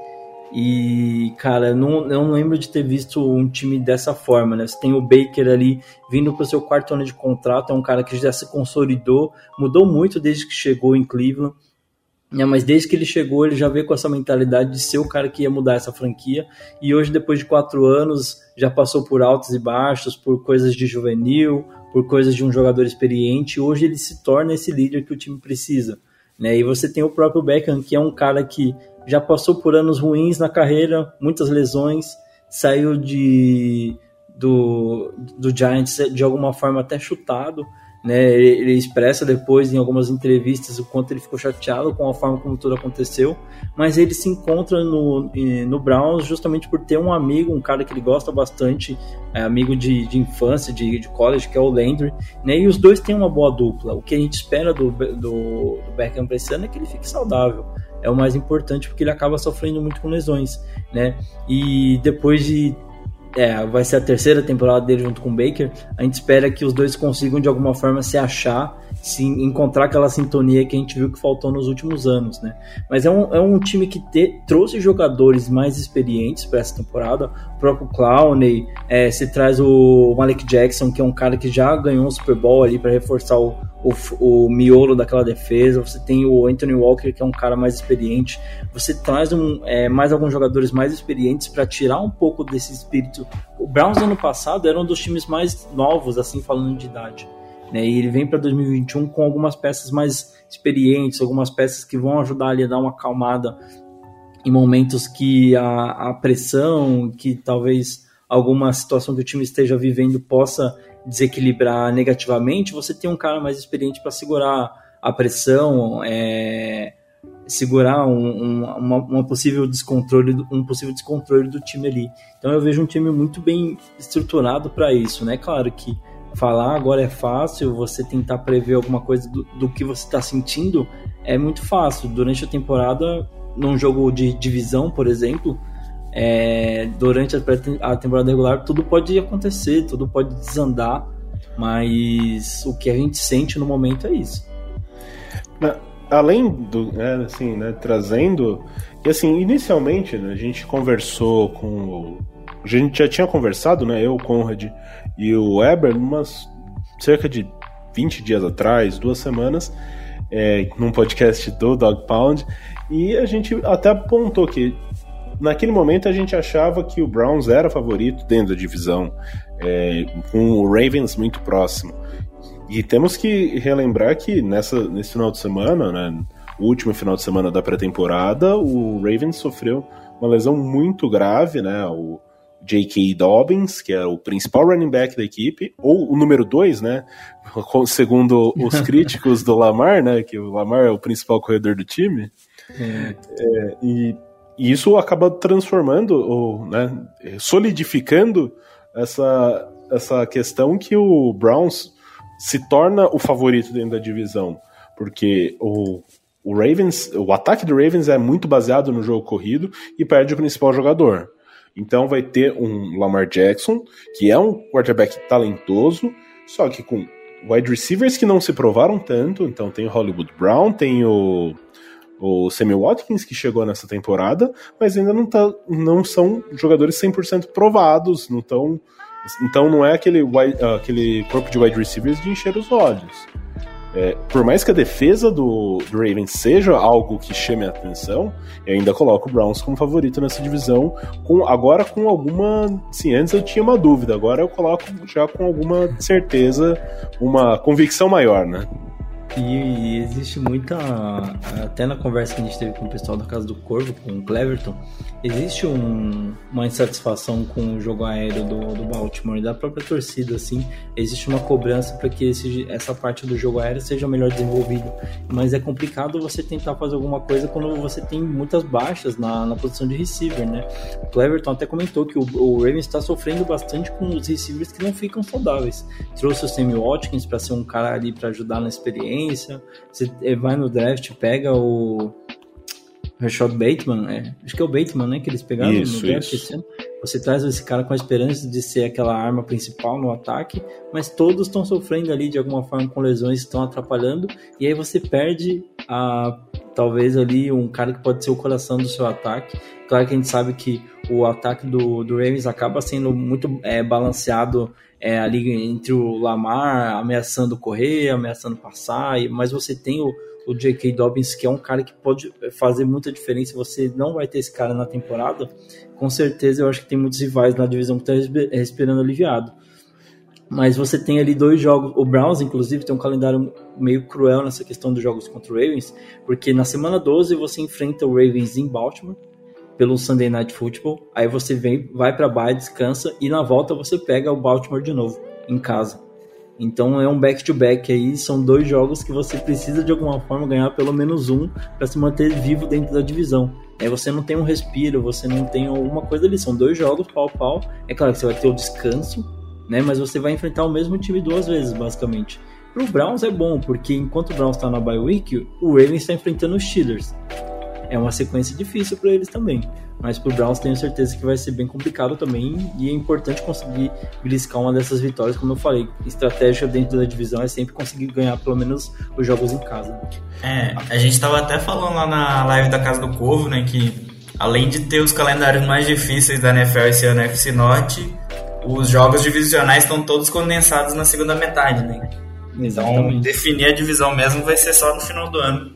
e cara, não, não lembro de ter visto um time dessa forma, né? Você tem o Baker ali vindo para o seu quarto ano de contrato, é um cara que já se consolidou, mudou muito desde que chegou em Cleveland. Né, mas desde que ele chegou, ele já veio com essa mentalidade de ser o cara que ia mudar essa franquia. E hoje, depois de quatro anos, já passou por altos e baixos, por coisas de juvenil, por coisas de um jogador experiente, hoje ele se torna esse líder que o time precisa. Né? E você tem o próprio Beckham, que é um cara que já passou por anos ruins na carreira, muitas lesões, saiu de do, do Giants de alguma forma até chutado, né? Ele, expressa depois em algumas entrevistas o quanto ele ficou chateado com a forma como tudo aconteceu, mas ele se encontra no, no Browns justamente por ter um amigo, um cara que ele gosta bastante, é, amigo de, de infância, de, de college, que é o Landry, né? E os dois têm uma boa dupla. O que a gente espera do, do, do Beckham para esse ano é que ele fique saudável é o mais importante porque ele acaba sofrendo muito com lesões, né? E depois de é, vai ser a terceira temporada dele junto com o Baker. A gente espera que os dois consigam de alguma forma se achar, se encontrar aquela sintonia que a gente viu que faltou nos últimos anos, né? Mas é um, é um time que te, trouxe jogadores mais experientes para essa temporada. O próprio Clowney, é, se traz o Malik Jackson, que é um cara que já ganhou um Super Bowl ali para reforçar o, o, o miolo daquela defesa. Você tem o Anthony Walker, que é um cara mais experiente. Você traz um, é, mais alguns jogadores mais experientes para tirar um pouco desse espírito. O Browns ano passado era um dos times mais novos, assim falando de idade. Né? E ele vem para 2021 com algumas peças mais experientes, algumas peças que vão ajudar ali a dar uma acalmada em momentos que a, a pressão, que talvez alguma situação que o time esteja vivendo possa desequilibrar negativamente, você tem um cara mais experiente para segurar a pressão, é, segurar um, um, uma, uma, possível descontrole, um possível descontrole do time ali. Então eu vejo um time muito bem estruturado para isso, né? Claro que falar agora é fácil, você tentar prever alguma coisa do, do que você está sentindo é muito fácil. Durante a temporada, num jogo de divisão, por exemplo, é, durante a, temporada regular tudo pode acontecer, tudo pode desandar, mas o que a gente sente no momento é isso. Além do, né, assim, né, trazendo, e assim, inicialmente né, a gente conversou com o, a gente já tinha conversado, né, eu, Conrad e o Weber, umas cerca de 20 dias atrás, duas semanas, é, num podcast do Dog Pound, e a gente até apontou que naquele momento a gente achava que o Browns era favorito dentro da divisão, é, com o Ravens muito próximo. E temos que relembrar que nessa, nesse final de semana, né, o último final de semana da pré-temporada, o Ravens sofreu uma lesão muito grave, né? O J.K. Dobbins, que é o principal running back da equipe, ou o número 2, né? Segundo os críticos do Lamar, né? Que o Lamar é o principal corredor do time. É. É, e e isso acaba transformando, ou né, solidificando essa, essa questão que o Browns se torna o favorito dentro da divisão. Porque o, o Ravens, o ataque do Ravens é muito baseado no jogo corrido e perde o principal jogador. Então vai ter um Lamar Jackson, que é um quarterback talentoso, só que com wide receivers que não se provaram tanto. Então tem o Hollywood Brown, tem o, o Sammy Watkins, que chegou nessa temporada, mas ainda não, tá, não são jogadores 100% provados, não tão, então não é aquele, aquele corpo de wide receivers de encher os olhos. É, por mais que a defesa do, do Ravens seja algo que chame a atenção, eu ainda coloco o Browns como favorito nessa divisão. Com, agora com alguma. Sim, antes eu tinha uma dúvida, agora eu coloco já com alguma certeza, uma convicção maior, né? E, existe muita. Até na conversa que a gente teve com o pessoal da Casa do Corvo, com o Cleverton, existe um, uma insatisfação com o jogo aéreo do, do Baltimore e da própria torcida, assim. Existe uma cobrança para que esse, essa parte do jogo aéreo seja melhor desenvolvido. Mas é complicado você tentar fazer alguma coisa quando você tem muitas baixas na, na posição de receiver, né? O Cleverton até comentou que o, o Ravens está sofrendo bastante com os receivers que não ficam saudáveis. Trouxe o Sammy Watkins para ser um cara ali para ajudar na experiência Você vai no draft, pega o Rashad Bateman, é, acho que é o Bateman, né, que eles pegaram isso, no draft esse ano. Você traz esse cara com a esperança de ser aquela arma principal no ataque, mas todos estão sofrendo ali de alguma forma com lesões, estão atrapalhando, e aí você perde a talvez ali um cara que pode ser o coração do seu ataque. Claro que a gente sabe que o ataque do, do Ravens acaba sendo muito é, balanceado é, ali entre o Lamar ameaçando correr, ameaçando passar, mas você tem o, o J.K. Dobbins, que é um cara que pode fazer muita diferença. Você não vai ter esse cara na temporada. Com certeza, eu acho que tem muitos rivais na divisão que estão tá respirando aliviado. Mas você tem ali dois jogos. O Browns, inclusive, tem um calendário meio cruel nessa questão dos jogos contra o Ravens, porque na semana 12 você enfrenta o Ravens em Baltimore pelo Sunday Night Football. Aí você vem, vai para bye, descansa e na volta você pega o Baltimore de novo em casa. Então é um back-to-back -back aí, são dois jogos que você precisa de alguma forma ganhar pelo menos um para se manter vivo dentro da divisão. Aí você não tem um respiro, você não tem alguma coisa ali, são dois jogos pau pau. É claro que você vai ter o descanso, né? Mas você vai enfrentar o mesmo time duas vezes, basicamente. Pro Browns é bom, porque enquanto o Browns está na bye week, o Ravens está enfrentando os Steelers é uma sequência difícil para eles também. Mas para o Browns tenho certeza que vai ser bem complicado também e é importante conseguir beliscar uma dessas vitórias, como eu falei. Estratégia dentro da divisão é sempre conseguir ganhar pelo menos os jogos em casa. É, a gente estava até falando lá na live da Casa do Corvo, né, que além de ter os calendários mais difíceis da NFL esse ano FC Norte, os jogos divisionais estão todos condensados na segunda metade, né? Então, Exatamente. Então, definir a divisão mesmo vai ser só no final do ano.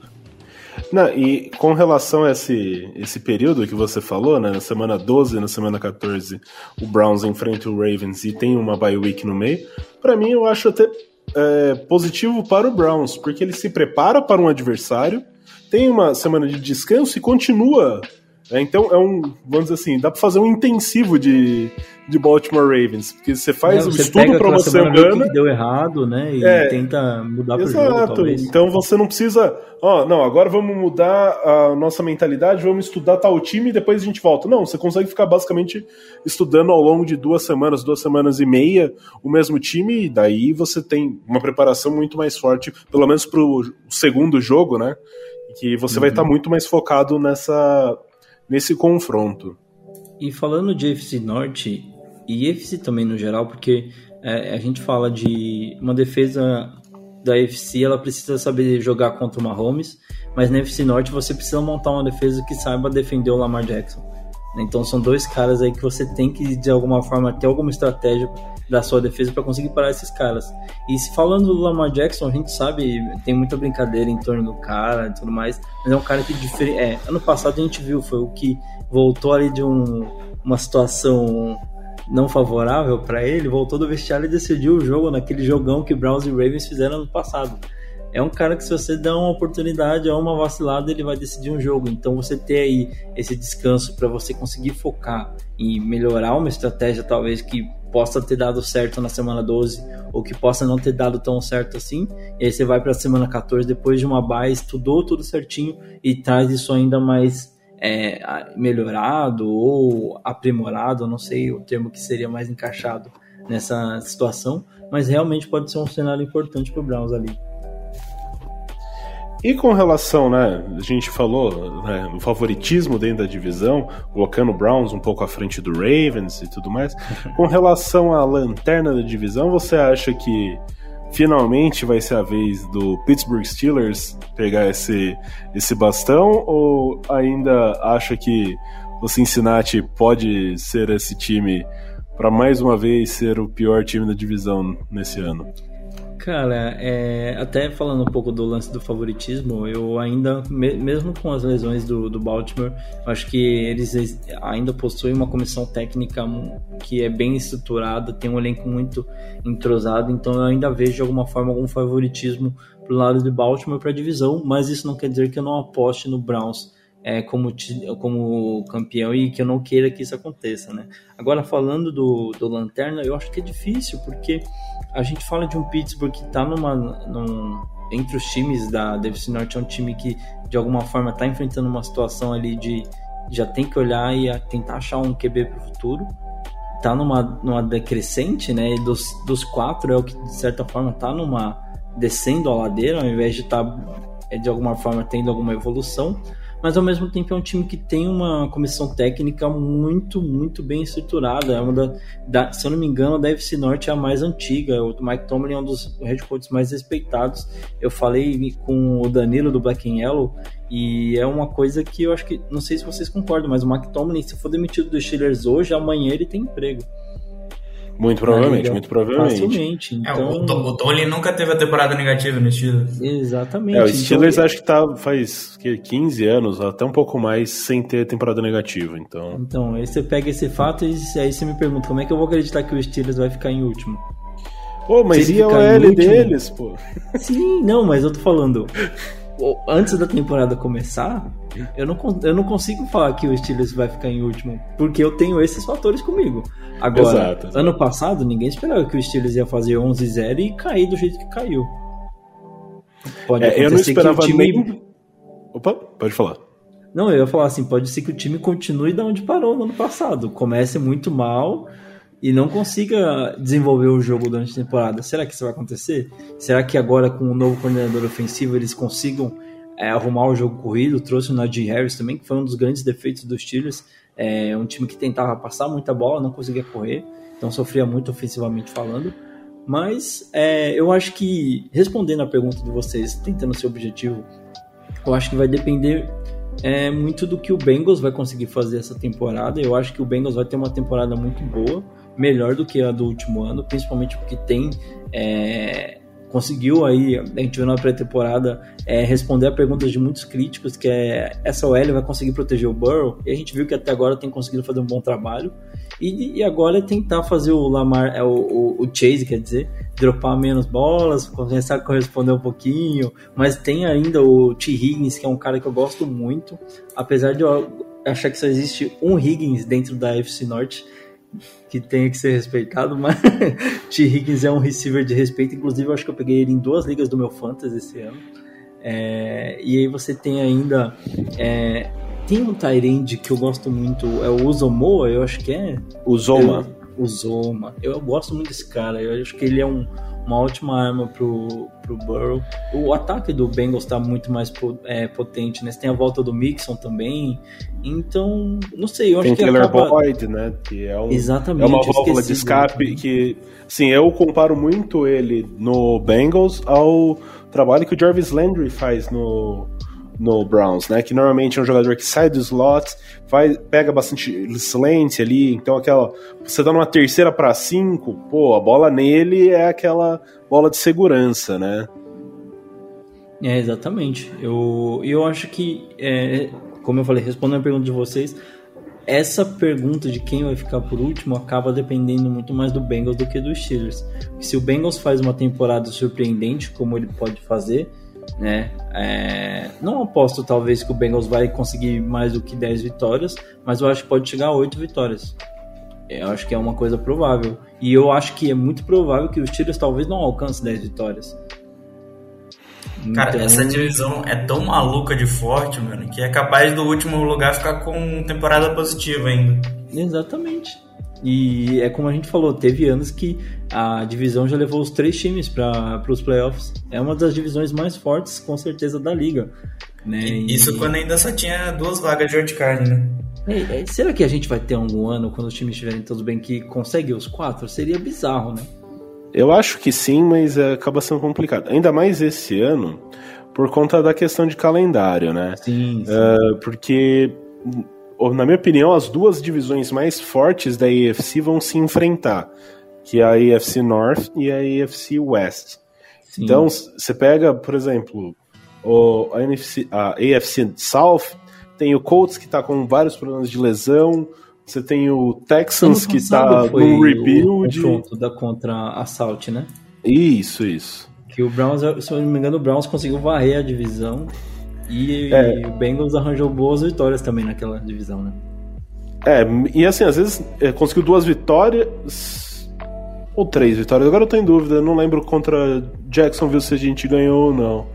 Não, e com relação a esse, esse período que você falou, né, na semana 12 e na semana 14, o Browns enfrenta o Ravens e tem uma bye week no meio, para mim eu acho até é, positivo para o Browns, porque ele se prepara para um adversário, tem uma semana de descanso e continua é, então é um, vamos dizer assim, dá para fazer um intensivo de, de Baltimore Ravens, porque você faz é, você o estudo para uma semana, que deu errado, né, e é, tenta mudar para o jogo. Então você não precisa, ó, não, agora vamos mudar a nossa mentalidade, vamos estudar tal time e depois a gente volta. Não, você consegue ficar basicamente estudando ao longo de duas semanas, duas semanas e meia o mesmo time e daí você tem uma preparação muito mais forte, pelo menos para o segundo jogo, né? Que você uhum. vai estar tá muito mais focado nessa nesse confronto. E falando de FC Norte e FC também no geral, porque é, a gente fala de uma defesa da FC, ela precisa saber jogar contra o Mahomes, mas na FC Norte você precisa montar uma defesa que saiba defender o Lamar Jackson. Então são dois caras aí que você tem que de alguma forma ter alguma estratégia da sua defesa para conseguir parar esses caras. E se falando do Lamar Jackson, a gente sabe, tem muita brincadeira em torno do cara e tudo mais, mas é um cara que diferente. É, ano passado a gente viu, foi o que voltou ali de um, uma situação não favorável para ele, voltou do vestiário e decidiu o jogo naquele jogão que Browns e Ravens fizeram ano passado. É um cara que se você der uma oportunidade ou uma vacilada, ele vai decidir um jogo. Então você ter aí esse descanso para você conseguir focar em melhorar uma estratégia talvez que possa ter dado certo na semana 12 ou que possa não ter dado tão certo assim. E aí você vai para a semana 14 depois de uma base, estudou tudo certinho e traz isso ainda mais é, melhorado ou aprimorado, não sei o termo que seria mais encaixado nessa situação, mas realmente pode ser um cenário importante para o Browns ali. E com relação, né, a gente falou, né, o favoritismo dentro da divisão, colocando o Browns um pouco à frente do Ravens e tudo mais. com relação à lanterna da divisão, você acha que finalmente vai ser a vez do Pittsburgh Steelers pegar esse, esse bastão ou ainda acha que o Cincinnati pode ser esse time para mais uma vez ser o pior time da divisão nesse ano? Cara, é, até falando um pouco do lance do favoritismo, eu ainda, me, mesmo com as lesões do, do Baltimore, acho que eles ainda possuem uma comissão técnica que é bem estruturada, tem um elenco muito entrosado, então eu ainda vejo de alguma forma algum favoritismo pro lado de Baltimore para a divisão, mas isso não quer dizer que eu não aposte no Browns é, como, como campeão e que eu não queira que isso aconteça, né? Agora, falando do, do Lanterna, eu acho que é difícil, porque a gente fala de um Pittsburgh que está numa, num, entre os times da Davis Norte, é um time que, de alguma forma, está enfrentando uma situação ali de já tem que olhar e tentar achar um QB para o futuro. Tá numa, numa decrescente, né? E dos, dos quatro é o que, de certa forma, tá numa descendo a ladeira, ao invés de estar, tá, de alguma forma, tendo alguma evolução mas ao mesmo tempo é um time que tem uma comissão técnica muito, muito bem estruturada. É uma da, da, se eu não me engano, a DFC Norte é a mais antiga. O Mike Tomlin é um dos head coaches mais respeitados. Eu falei com o Danilo do Black and Yellow e é uma coisa que eu acho que, não sei se vocês concordam, mas o Mike Tomlin, se for demitido dos Steelers hoje, amanhã ele tem emprego. Muito provavelmente, muito provavelmente. Facilmente. Então... É, o, então- o Tony nunca teve a temporada negativa no Steelers. Exatamente. É, o Steelers então... acho que tá faz 15 anos, até um pouco mais, sem ter temporada negativa. Então, então aí você pega esse fato e aí você me pergunta como é que eu vou acreditar que o Steelers vai ficar em último? Pô, mas e a OL deles, pô? Sim, não, mas eu tô falando antes da temporada começar, eu não, eu não consigo falar que o Steelers vai ficar em último, porque eu tenho esses fatores comigo. Agora, exato, exato. ano passado, ninguém esperava que o Steelers ia fazer 11-0 e cair do jeito que caiu. Pode é, eu não esperava que o time... nem... Opa, pode falar. Não, eu ia falar assim, pode ser que o time continue da onde parou no ano passado. Comece muito mal e não consiga desenvolver o jogo durante a temporada. Será que isso vai acontecer? Será que agora com o novo coordenador ofensivo eles consigam é, arrumar o jogo corrido? Trouxe o Najee Harris também, que foi um dos grandes defeitos dos Steelers. É um time que tentava passar muita bola, não conseguia correr, então sofria muito ofensivamente falando. Mas é, eu acho que, respondendo a pergunta de vocês, tentando ser objetivo, eu acho que vai depender é, muito do que o Bengals vai conseguir fazer essa temporada. Eu acho que o Bengals vai ter uma temporada muito boa melhor do que a do último ano, principalmente porque tem é, conseguiu aí, a gente viu na pré-temporada, é, responder a perguntas de muitos críticos, que é essa OL vai conseguir proteger o Burrow, e a gente viu que até agora tem conseguido fazer um bom trabalho, e, e agora é tentar fazer o Lamar, é, o, o, o, Chase, quer dizer, dropar menos bolas, começar a corresponder um pouquinho, mas tem ainda o T. Higgins, que é um cara que eu gosto muito, apesar de eu achar que só existe um Higgins dentro da FC Norte, que tenha que ser respeitado, mas T. Higgins é um receiver de respeito. Inclusive, eu acho que eu peguei ele em duas ligas do meu Fantasy esse ano. É, e aí você tem ainda. É, tem um Tyrande que eu gosto muito, é o Uzomoa, eu acho que é. Uzoma. É, Uzoma. Eu, eu gosto muito desse cara, eu acho que ele é um uma ótima arma pro, pro Burrow. O ataque do Bengals está muito mais é, potente, né? Você tem a volta do Mixon também. Então, não sei, eu tem acho que Taylor acaba... Boyd, né? Que é, um, Exatamente, é uma válvula de escape que, sim, eu comparo muito ele no Bengals ao trabalho que o Jarvis Landry faz no no Browns, né? Que normalmente é um jogador que sai do slot, vai, pega bastante slant ali, então aquela. Você dá tá numa terceira para cinco, pô, a bola nele é aquela bola de segurança, né? É, exatamente. Eu, eu acho que, é, como eu falei, respondendo a pergunta de vocês, essa pergunta de quem vai ficar por último acaba dependendo muito mais do Bengals do que dos Steelers. se o Bengals faz uma temporada surpreendente, como ele pode fazer, né? É, não aposto talvez que o Bengals vai conseguir mais do que 10 vitórias, mas eu acho que pode chegar a 8 vitórias. Eu acho que é uma coisa provável. E eu acho que é muito provável que os Steelers talvez não alcancem 10 vitórias. Cara, então... essa divisão é tão maluca de forte, mano, que é capaz do último lugar ficar com temporada positiva ainda. Exatamente. E é como a gente falou, teve anos que a divisão já levou os três times para os playoffs. É uma das divisões mais fortes, com certeza, da liga. Né? Isso e... quando ainda só tinha duas vagas de wildcard, né? É, é, será que a gente vai ter algum ano, quando os times estiverem todos bem, que consegue os quatro? Seria bizarro, né? Eu acho que sim, mas é, acaba sendo complicado. Ainda mais esse ano, por conta da questão de calendário, né? Sim. sim. Uh, porque, na minha opinião, as duas divisões mais fortes da AFC vão se enfrentar, que é a AFC North e a AFC West. Sim. Então, você pega, por exemplo, o, a, NFC, a AFC South, tem o Colts que está com vários problemas de lesão, você tem o Texans que está no rebuild. O confronto da contra a Salt, né? Isso, isso. Que o Browns, se eu não me engano, o Browns conseguiu varrer a divisão e, é. e o Bengals arranjou boas vitórias também naquela divisão, né? É, e assim, às vezes é, conseguiu duas vitórias ou três vitórias. Agora eu tô em dúvida, não lembro contra Jacksonville se a gente ganhou ou não.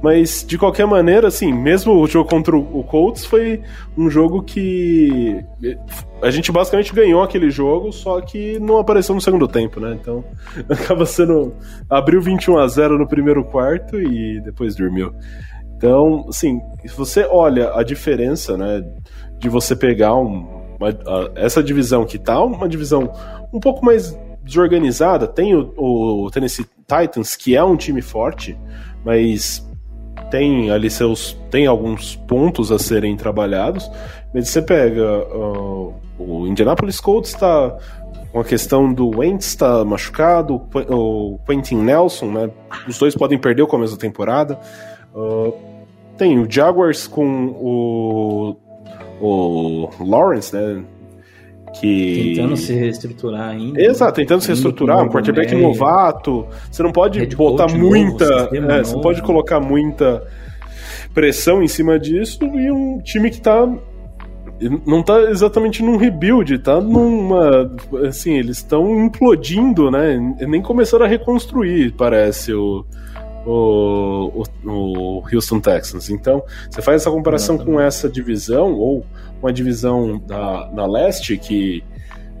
Mas, de qualquer maneira, assim, mesmo o jogo contra o Colts foi um jogo que. A gente basicamente ganhou aquele jogo, só que não apareceu no segundo tempo, né? Então, acaba sendo. Abriu 21 a 0 no primeiro quarto e depois dormiu. Então, assim, se você olha a diferença, né, de você pegar um, uma, a, essa divisão que tá uma divisão um pouco mais desorganizada, tem o, o Tennessee Titans, que é um time forte, mas tem ali seus tem alguns pontos a serem trabalhados, mas você pega uh, o Indianapolis Colts está com a questão do Wentz está machucado, o Quentin Nelson, né? Os dois podem perder o começo da temporada. Uh, tem o Jaguars com o, o Lawrence, né? Que... Tentando se reestruturar ainda. Exato, tentando se reestruturar, um quarterback é... novato. Você não pode Red botar muita. Novo, é, você não pode colocar muita pressão em cima disso e um time que tá. Não tá exatamente num rebuild, tá numa. Assim, eles estão implodindo, né? Nem começaram a reconstruir, parece, o, o, o, Houston Texans. Então, você faz essa comparação com essa divisão, ou uma divisão da, na leste que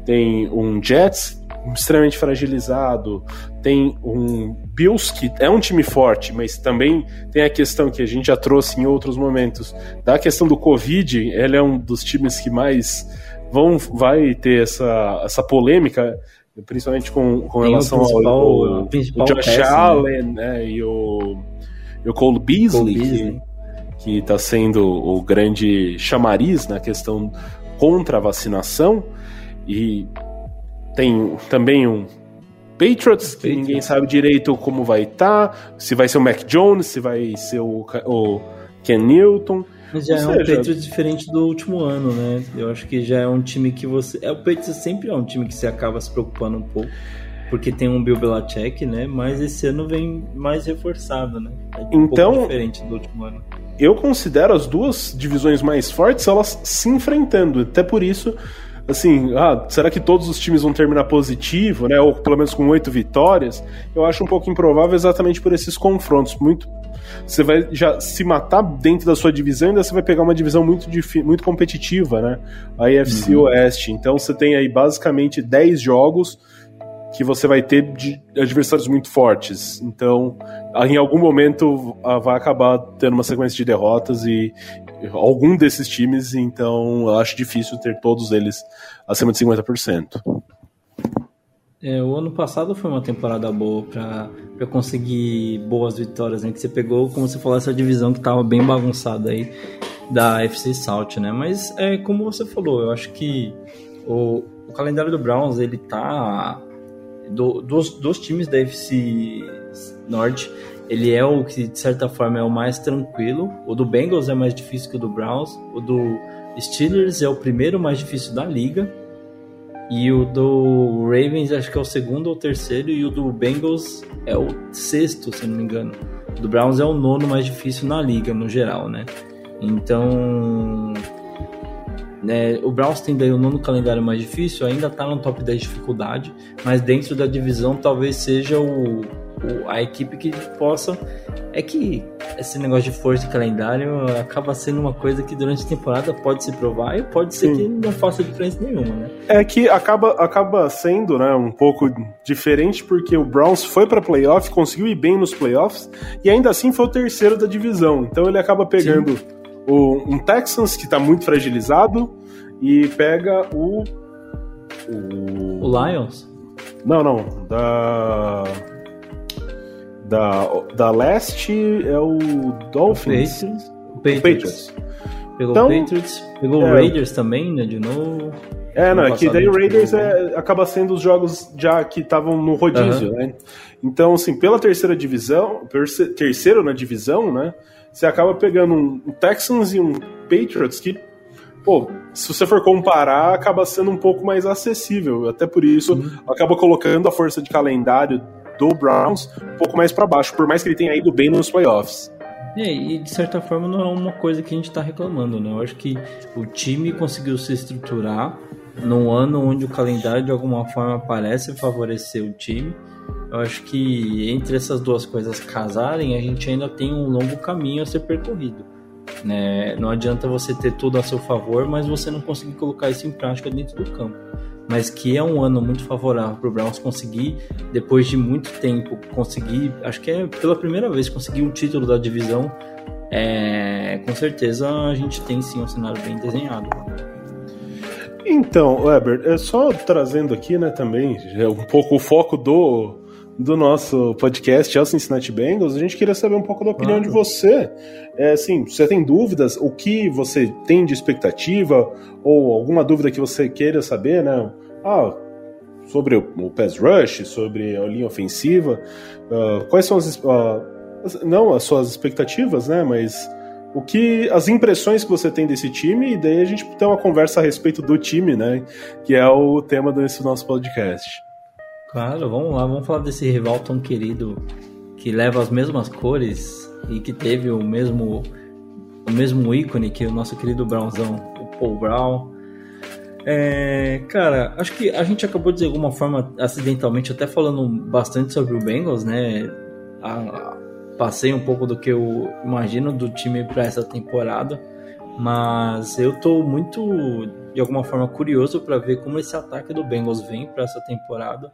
tem um Jets extremamente fragilizado, tem um Bills que é um time forte, mas também tem a questão que a gente já trouxe em outros momentos, da questão do Covid, ele é um dos times que mais vão vai ter essa, essa polêmica principalmente com, com relação ao, ao Josh peça, né? Allen né? e, o, e o Cole Beasley, Cole Beasley. que está sendo o grande chamariz na questão contra a vacinação. E tem também um Patriots, que Patriots. ninguém sabe direito como vai estar, tá, se vai ser o Mac Jones, se vai ser o, o Ken Newton. Mas já Ou é seja... um Patriots diferente do último ano, né? Eu acho que já é um time que você. É, o Patriots sempre é um time que você acaba se preocupando um pouco. Porque tem um Bill Belichick, né? Mas esse ano vem mais reforçado, né? É um então, diferente do último ano. Eu considero as duas divisões mais fortes elas se enfrentando. Até por isso, assim, ah, será que todos os times vão terminar positivo, né? Ou pelo menos com oito vitórias? Eu acho um pouco improvável exatamente por esses confrontos. Muito você vai já se matar dentro da sua divisão, ainda você vai pegar uma divisão muito, muito competitiva, né? A AFC uhum. Oeste. Então você tem aí basicamente 10 jogos que você vai ter de adversários muito fortes. Então, em algum momento vai acabar tendo uma sequência de derrotas e algum desses times, então eu acho difícil ter todos eles acima de 50%. É, o ano passado foi uma temporada boa para conseguir boas vitórias, né? Que você pegou, como você falou, essa divisão que estava bem bagunçada aí da FC South, né? Mas é como você falou, eu acho que o, o calendário do Browns ele tá do, dos, dos times da FC Norte, ele é o que de certa forma é o mais tranquilo. O do Bengals é mais difícil que o do Browns. O do Steelers é o primeiro mais difícil da liga. E o do Ravens acho que é o segundo ou terceiro, e o do Bengals é o sexto, se não me engano. O do Browns é o nono mais difícil na liga, no geral, né? Então. Né, o Browns tem daí o nono calendário mais difícil, ainda tá no top 10 de dificuldade, mas dentro da divisão talvez seja o, o a equipe que possa é que esse negócio de força e calendário acaba sendo uma coisa que durante a temporada pode se provar e pode ser Sim. que não faça diferença nenhuma, né? É que acaba, acaba sendo né, um pouco diferente porque o Browns foi para playoff, conseguiu ir bem nos playoffs e ainda assim foi o terceiro da divisão. Então ele acaba pegando o, um Texans que está muito fragilizado e pega o, o. O Lions? Não, não. Da. Da, da leste é o Dolphins. Patriots. O Patriots. Pegou então, o Patriots, pegou é, o Raiders também, né, de novo. É, não, é que daí o Raiders é, acaba sendo os jogos já que estavam no rodízio, né? Então, assim, pela terceira divisão, terceiro na divisão, né? Você acaba pegando um Texans e um Patriots que, pô, se você for comparar, acaba sendo um pouco mais acessível. Até por isso, uhum. acaba colocando a força de calendário do Browns um pouco mais para baixo, por mais que ele tenha ido bem nos playoffs. É, e de certa forma não é uma coisa que a gente está reclamando, né? Eu acho que o time conseguiu se estruturar num ano onde o calendário de alguma forma parece favorecer o time. Eu acho que entre essas duas coisas casarem, a gente ainda tem um longo caminho a ser percorrido. Né? Não adianta você ter tudo a seu favor, mas você não conseguir colocar isso em prática dentro do campo mas que é um ano muito favorável para o Browns conseguir, depois de muito tempo, conseguir, acho que é pela primeira vez, conseguir um título da divisão. É, com certeza a gente tem sim um cenário bem desenhado. Então, Weber, é só trazendo aqui, né, também, é um pouco o foco do, do nosso podcast é o Cincinnati Bengals, a gente queria saber um pouco da opinião claro. de você. É, assim, você tem dúvidas? O que você tem de expectativa? Ou alguma dúvida que você queira saber, né? Ah, sobre o, o pass rush, sobre a linha ofensiva. Uh, quais são as, uh, não as suas expectativas, né? Mas o que as impressões que você tem desse time e daí a gente tem uma conversa a respeito do time, né? Que é o tema desse nosso podcast. Claro, vamos lá, vamos falar desse rival tão querido que leva as mesmas cores e que teve o mesmo o mesmo ícone que o nosso querido Brownzão, o Paul Brown. É, cara, acho que a gente acabou de, alguma forma acidentalmente até falando bastante sobre o Bengals, né? A, a, passei um pouco do que eu imagino do time para essa temporada, mas eu tô muito de alguma forma curioso para ver como esse ataque do Bengals vem para essa temporada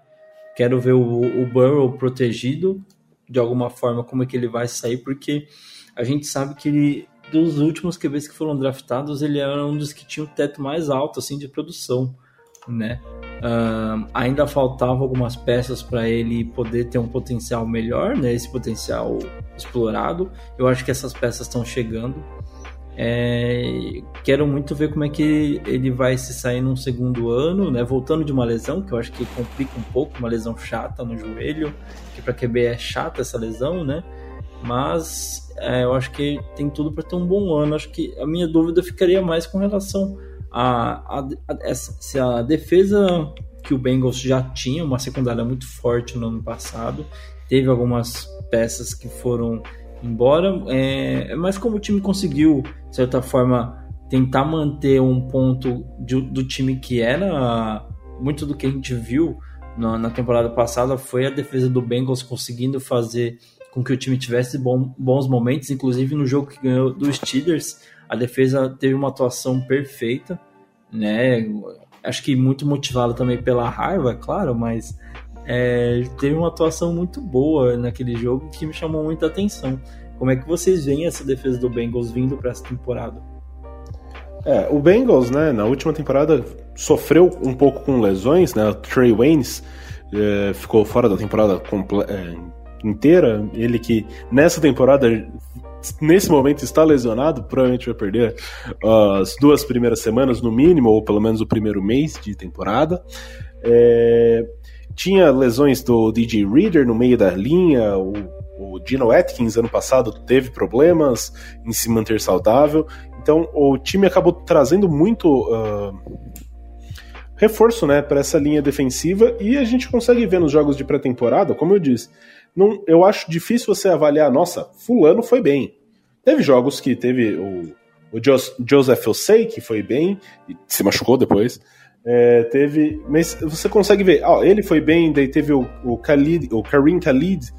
Quero ver o, o Burrow protegido de alguma forma, como é que ele vai sair, porque a gente sabe que ele, dos últimos QBs que foram draftados, ele era um dos que tinha o teto mais alto assim de produção, né? Uh, ainda faltavam algumas peças para ele poder ter um potencial melhor, né? Esse potencial explorado. Eu acho que essas peças estão chegando. É, quero muito ver como é que ele vai se sair num segundo ano, né? Voltando de uma lesão, que eu acho que complica um pouco, uma lesão chata no joelho, que para QB é chata essa lesão, né? Mas é, eu acho que tem tudo para ter um bom ano. Acho que a minha dúvida ficaria mais com relação a, a, a essa, se a defesa que o Bengals já tinha, uma secundária muito forte no ano passado, teve algumas peças que foram embora, é, mas como o time conseguiu de certa forma, tentar manter um ponto de, do time que era muito do que a gente viu na, na, temporada passada foi a defesa do Bengals conseguindo fazer com que o time tivesse bom, bons momentos, inclusive no jogo que ganhou dos Steelers, a defesa teve uma atuação perfeita, né? Acho que muito motivado também pela raiva, é claro, mas é, teve uma atuação muito boa naquele jogo que me chamou muita atenção. Como é que vocês veem essa defesa do Bengals vindo para essa temporada? É, o Bengals, né, na última temporada sofreu um pouco com lesões, né? O Trey Waynes é, ficou fora da temporada é, inteira. Ele que nessa temporada, nesse momento, está lesionado, provavelmente vai perder uh, as duas primeiras semanas no mínimo, ou pelo menos o primeiro mês de temporada. É, tinha lesões do DJ Reader no meio da linha, o o Dino Atkins, ano passado, teve problemas em se manter saudável. Então, o time acabou trazendo muito uh, reforço né, para essa linha defensiva. E a gente consegue ver nos jogos de pré-temporada, como eu disse, não, eu acho difícil você avaliar, nossa, Fulano foi bem. Teve jogos que teve o, o Joseph Osei, que foi bem, e se machucou depois. É, teve, mas você consegue ver, ó, ele foi bem, daí teve o, o Khalid, o Karim Khalid,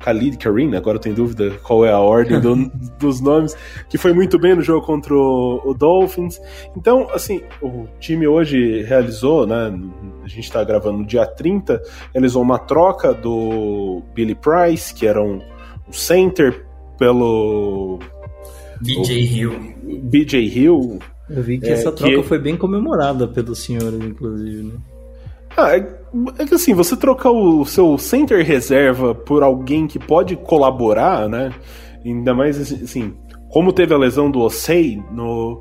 Khalid Karim, agora eu tenho dúvida qual é a ordem do, dos nomes, que foi muito bem no jogo contra o, o, Dolphins. Então, assim, o time hoje realizou, né? A gente está gravando no dia 30, realizou uma troca do Billy Price, que era um, um center, pelo. BJ Hill. BJ Hill. Eu vi que é, essa troca que... foi bem comemorada pelos senhores, inclusive, né? Ah, é, é, que assim, você trocar o seu center reserva por alguém que pode colaborar, né? Ainda mais assim, como teve a lesão do Osei no.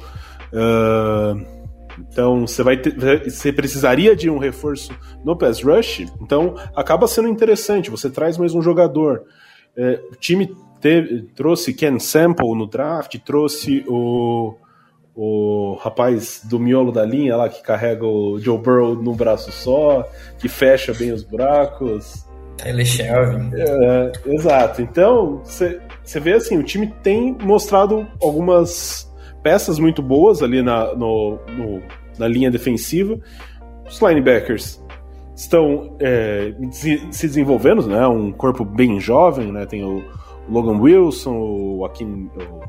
Uh, então você vai ter, você precisaria de um reforço no pass rush, então acaba sendo interessante. Você traz mais um jogador. É, o time teve, trouxe Ken Sample no draft, trouxe o o rapaz do miolo da linha lá que carrega o Joe Burrow num braço só, que fecha bem os buracos. Tyler Shelby. É, exato. Então, você vê assim, o time tem mostrado algumas peças muito boas ali na, no, no, na linha defensiva. Os linebackers estão é, se desenvolvendo, né? Um corpo bem jovem, né? Tem o Logan Wilson, o Akin, o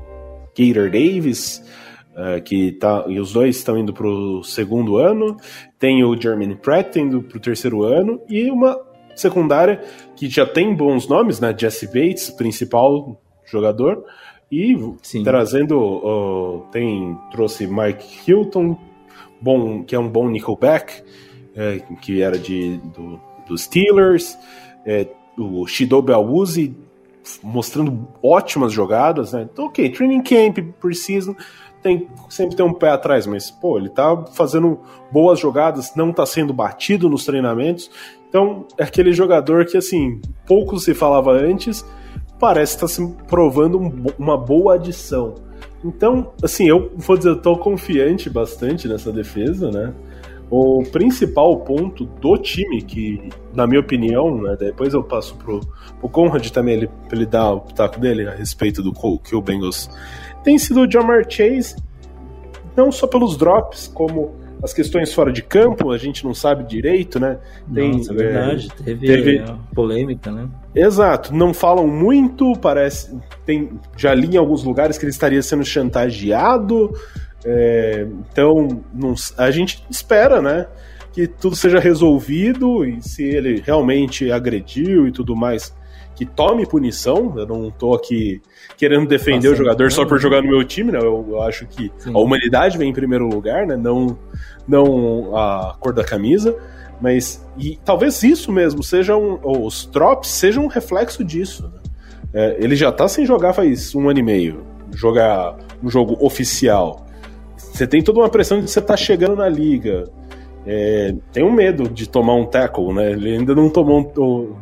Gator Davis, uh, que tá, e os dois estão indo para o segundo ano. Tem o Jeremy Pratt indo para o terceiro ano e uma secundária que já tem bons nomes, né? Jesse Bates, principal jogador, e Sim. trazendo uh, tem trouxe Mike Hilton, bom que é um bom nickelback, é, que era de do, dos Steelers, é, o Shidobi Awuzi mostrando ótimas jogadas, né? Então, ok, training camp, preseason, tem, sempre tem um pé atrás, mas, pô, ele tá fazendo boas jogadas, não tá sendo batido nos treinamentos. Então, é aquele jogador que, assim, pouco se falava antes, parece estar tá se provando um, uma boa adição. Então, assim, eu vou dizer, eu tô confiante bastante nessa defesa, né? O principal ponto do time, que, na minha opinião, né, depois eu passo pro, pro Conrad também, ele, ele dar o pitaco dele a respeito do que o Bengals tem sido o Jamar Chase, não só pelos drops, como as questões fora de campo, a gente não sabe direito, né? Tem, Nossa, é verdade, é, teve, teve polêmica, né? Exato, não falam muito, parece. Tem, já li em alguns lugares que ele estaria sendo chantageado. É, então, não, a gente espera, né? Que tudo seja resolvido e se ele realmente agrediu e tudo mais, que tome punição. Eu não tô aqui querendo defender Nossa, o jogador só por jogar no meu time, né? Eu, eu acho que Sim. a humanidade vem em primeiro lugar, né? Não, não a cor da camisa. Mas e talvez isso mesmo seja um, os drops sejam um reflexo disso. Né? É, ele já tá sem jogar faz um ano e meio, jogar um jogo oficial. Você tem toda uma pressão de você tá chegando na liga. É, tem um medo de tomar um tackle, né? Ele ainda não tomou um,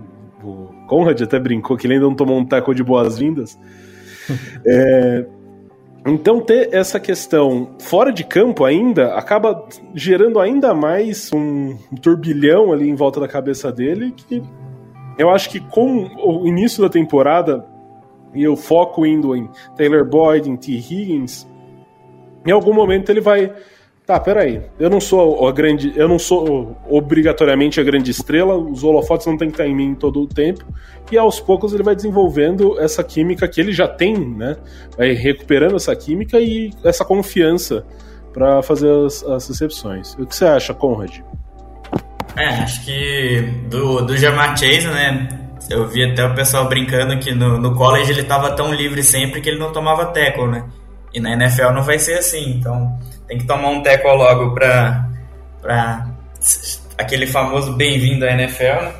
Conrad até brincou que ele ainda não tomou um tackle de boas-vindas. é, então, ter essa questão fora de campo ainda acaba gerando ainda mais um turbilhão ali em volta da cabeça dele. Que eu acho que com o início da temporada e o foco indo em Taylor Boyd, em T. Higgins, em algum momento ele vai Tá, peraí. Eu não sou a grande. Eu não sou obrigatoriamente a grande estrela, os holofotes não tem que estar em mim todo o tempo. E aos poucos ele vai desenvolvendo essa química que ele já tem, né? Vai recuperando essa química e essa confiança para fazer as, as recepções. O que você acha, Conrad? É, acho que do, do Jamar Chase, né? Eu vi até o pessoal brincando que no, no college ele estava tão livre sempre que ele não tomava tackle, né? E na NFL não vai ser assim, então tem que tomar um teco logo para pra aquele famoso bem-vindo à NFL. Né?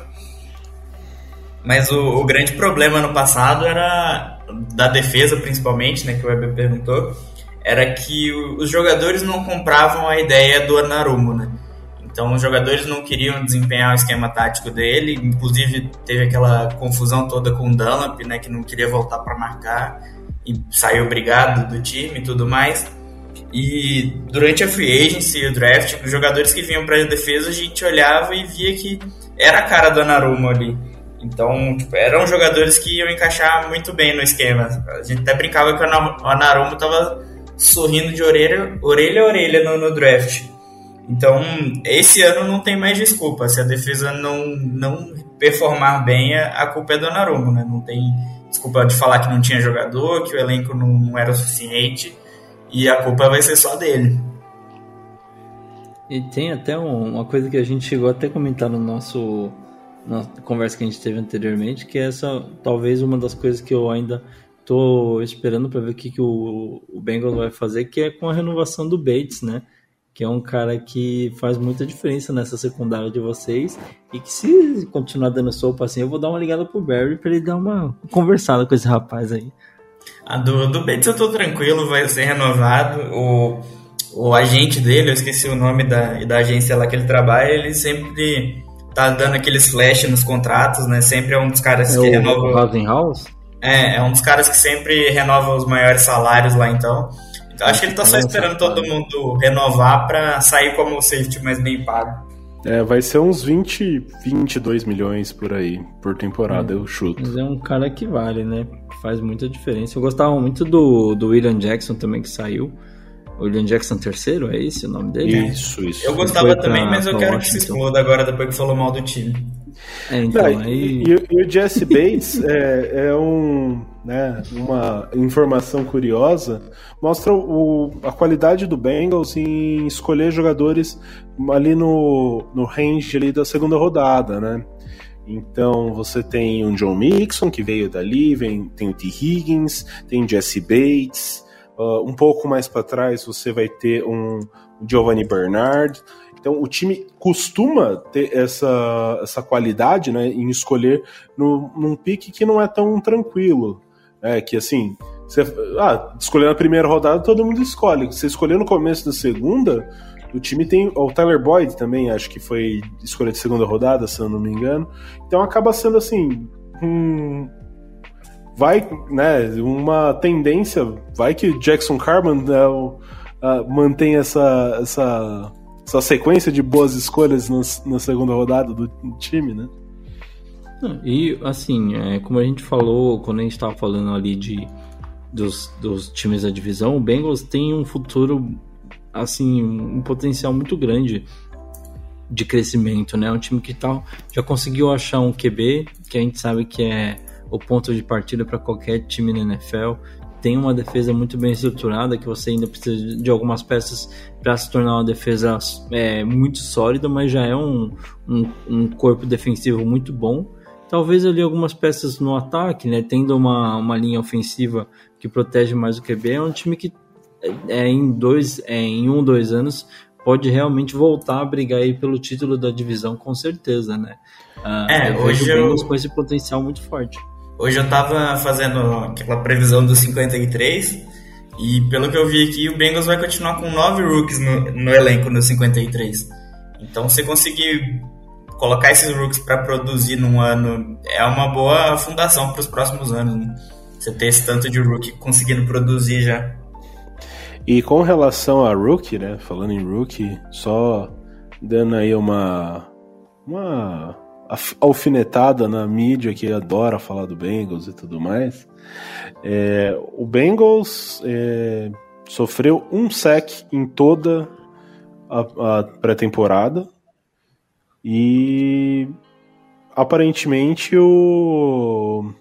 Mas o, o, grande problema no passado era da defesa, principalmente, né, que o Weber perguntou, era que os jogadores não compravam a ideia do Anarumo, né? Então os jogadores não queriam desempenhar o esquema tático dele, inclusive teve aquela confusão toda com o Dunlap, né, que não queria voltar para marcar e saiu brigado do time e tudo mais. E durante a free agency e o draft, os jogadores que vinham para a defesa, a gente olhava e via que era a cara do Anarumo ali. Então, tipo, eram jogadores que iam encaixar muito bem no esquema. A gente até brincava que o Anarumo estava sorrindo de orelha, orelha a orelha no, no, draft. Então, esse ano não tem mais desculpa. Se a defesa não, não performar bem, a culpa é do Narumo, né? Não tem desculpa de falar que não tinha jogador, que o elenco não, não era o suficiente, e a culpa vai ser só dele. E tem até uma coisa que a gente chegou até a comentar no nosso na conversa que a gente teve anteriormente, que é essa talvez uma das coisas que eu ainda tô esperando para ver o que, que o, o Bengals vai fazer, que é com a renovação do Bates, né? Que é um cara que faz muita diferença nessa secundária de vocês e que se continuar dando sopa assim, eu vou dar uma ligada pro Barry para ele dar uma conversada com esse rapaz aí. A do, do Bates eu tô tranquilo, vai ser renovado. O, o agente dele, eu esqueci o nome da, da agência lá que ele trabalha, ele sempre tá dando aqueles flash nos contratos, né? Sempre é um dos caras é que renova. House? É, é um dos caras que sempre renova os maiores salários lá, então. então acho que ele tá só esperando todo mundo renovar para sair como o safety mais bem pago. É, vai ser uns 20, 22 milhões por aí, por temporada, eu chuto. Mas é um cara que vale, né? Faz muita diferença. Eu gostava muito do, do William Jackson também, que saiu. William Jackson III, é esse o nome dele? Isso, isso. Eu gostava também, mas eu quero Washington. que se exploda agora depois que falou mal do time. É, então, Não, aí... e, e, o Jesse Bates é, é, um, né, uma informação curiosa, mostra o, a qualidade do Bengals em escolher jogadores ali no, no range ali da segunda rodada, né? Então você tem o John Mixon, que veio dali, vem, tem o T. Higgins, tem o Jesse Bates, Uh, um pouco mais para trás você vai ter um Giovanni Bernard. Então o time costuma ter essa, essa qualidade né, em escolher no, num pique que não é tão tranquilo. Né, que assim, você, ah, escolher na primeira rodada todo mundo escolhe. Você escolher no começo da segunda, o time tem. O Tyler Boyd também, acho que foi escolha de segunda rodada, se eu não me engano. Então acaba sendo assim. Vai, né, uma tendência, vai que Jackson Carman né, uh, mantém essa, essa, essa sequência de boas escolhas na, na segunda rodada do, time, né? E assim, é, como a gente falou quando a gente estava falando ali de dos, dos times da divisão, o Bengals tem um futuro assim, um potencial muito grande de crescimento, né? Um time que tá, já conseguiu achar um QB, que a gente sabe que é o ponto de partida para qualquer time na NFL. Tem uma defesa muito bem estruturada que você ainda precisa de algumas peças para se tornar uma defesa é, muito sólida, mas já é um, um, um, corpo defensivo muito bom. Talvez ali algumas peças no ataque, né, tendo uma, uma linha ofensiva que protege mais o QB, é um time que é, é em dois, é, em um, dois anos pode realmente voltar a brigar aí pelo título da divisão com certeza, né? Uh, é, hoje eu... com esse potencial muito forte. Hoje eu tava fazendo aquela previsão dos 53 e pelo que eu vi aqui, o Bengals vai continuar com nove rookies no, no elenco no 53. Então, se conseguir colocar esses rookies para produzir num ano, é uma boa fundação para os próximos anos. Né? Você ter esse tanto de rookie conseguindo produzir já. E com relação a rookie, né? Falando em rookie, só dando aí uma uma alfinetada na mídia que adora falar do Bengals e tudo mais. É, o Bengals é, sofreu um sec em toda a, a pré-temporada e aparentemente o,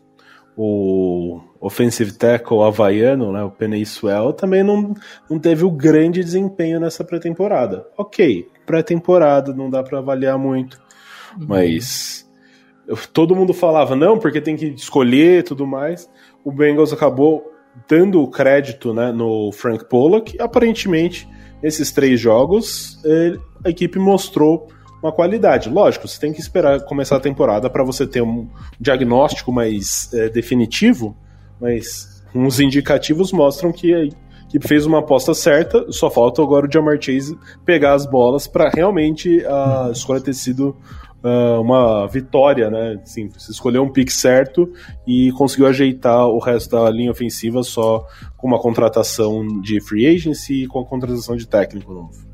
o offensive tackle havaiano, né, o Penny Swell, também não, não teve o grande desempenho nessa pré-temporada. Ok, pré-temporada, não dá para avaliar muito mas todo mundo falava, não, porque tem que escolher e tudo mais. O Bengals acabou dando o crédito né, no Frank Pollock. Aparentemente, nesses três jogos, ele, a equipe mostrou uma qualidade. Lógico, você tem que esperar começar a temporada para você ter um diagnóstico mais é, definitivo, mas uns indicativos mostram que a equipe fez uma aposta certa, só falta agora o Jamar Chase pegar as bolas para realmente a escolha ter sido uh, uma vitória, né? Assim, você escolheu um pick certo e conseguiu ajeitar o resto da linha ofensiva só com uma contratação de free agency e com a contratação de técnico novo.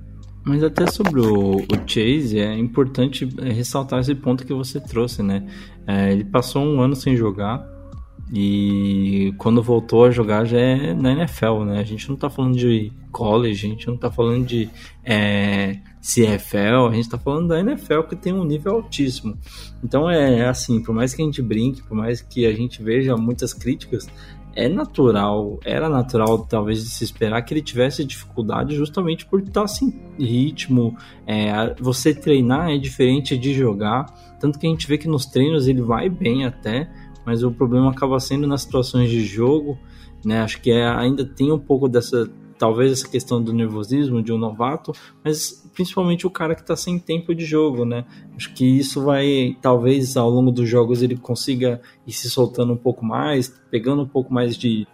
Mas até sobre o, o, Chase, é importante ressaltar esse ponto que você trouxe, né? É, ele passou um ano sem jogar, E quando voltou a jogar já é na NFL, né? A gente não tá falando de college, a gente não tá falando de é, CFL, a gente tá falando da NFL que tem um nível altíssimo. Então é assim, por mais que a gente brinque, por mais que a gente veja muitas críticas, é natural, era natural talvez de se esperar que ele tivesse dificuldade justamente por estar sem ritmo. É, você treinar é diferente de jogar, tanto que a gente vê que nos treinos ele vai bem até, mas o problema acaba sendo nas situações de jogo, né? Acho que é, ainda tem um pouco dessa, talvez essa questão do nervosismo de um novato, mas principalmente o cara que está sem tempo de jogo, né? Acho que isso vai, talvez ao longo dos jogos ele consiga ir se soltando um pouco mais, pegando um pouco mais de,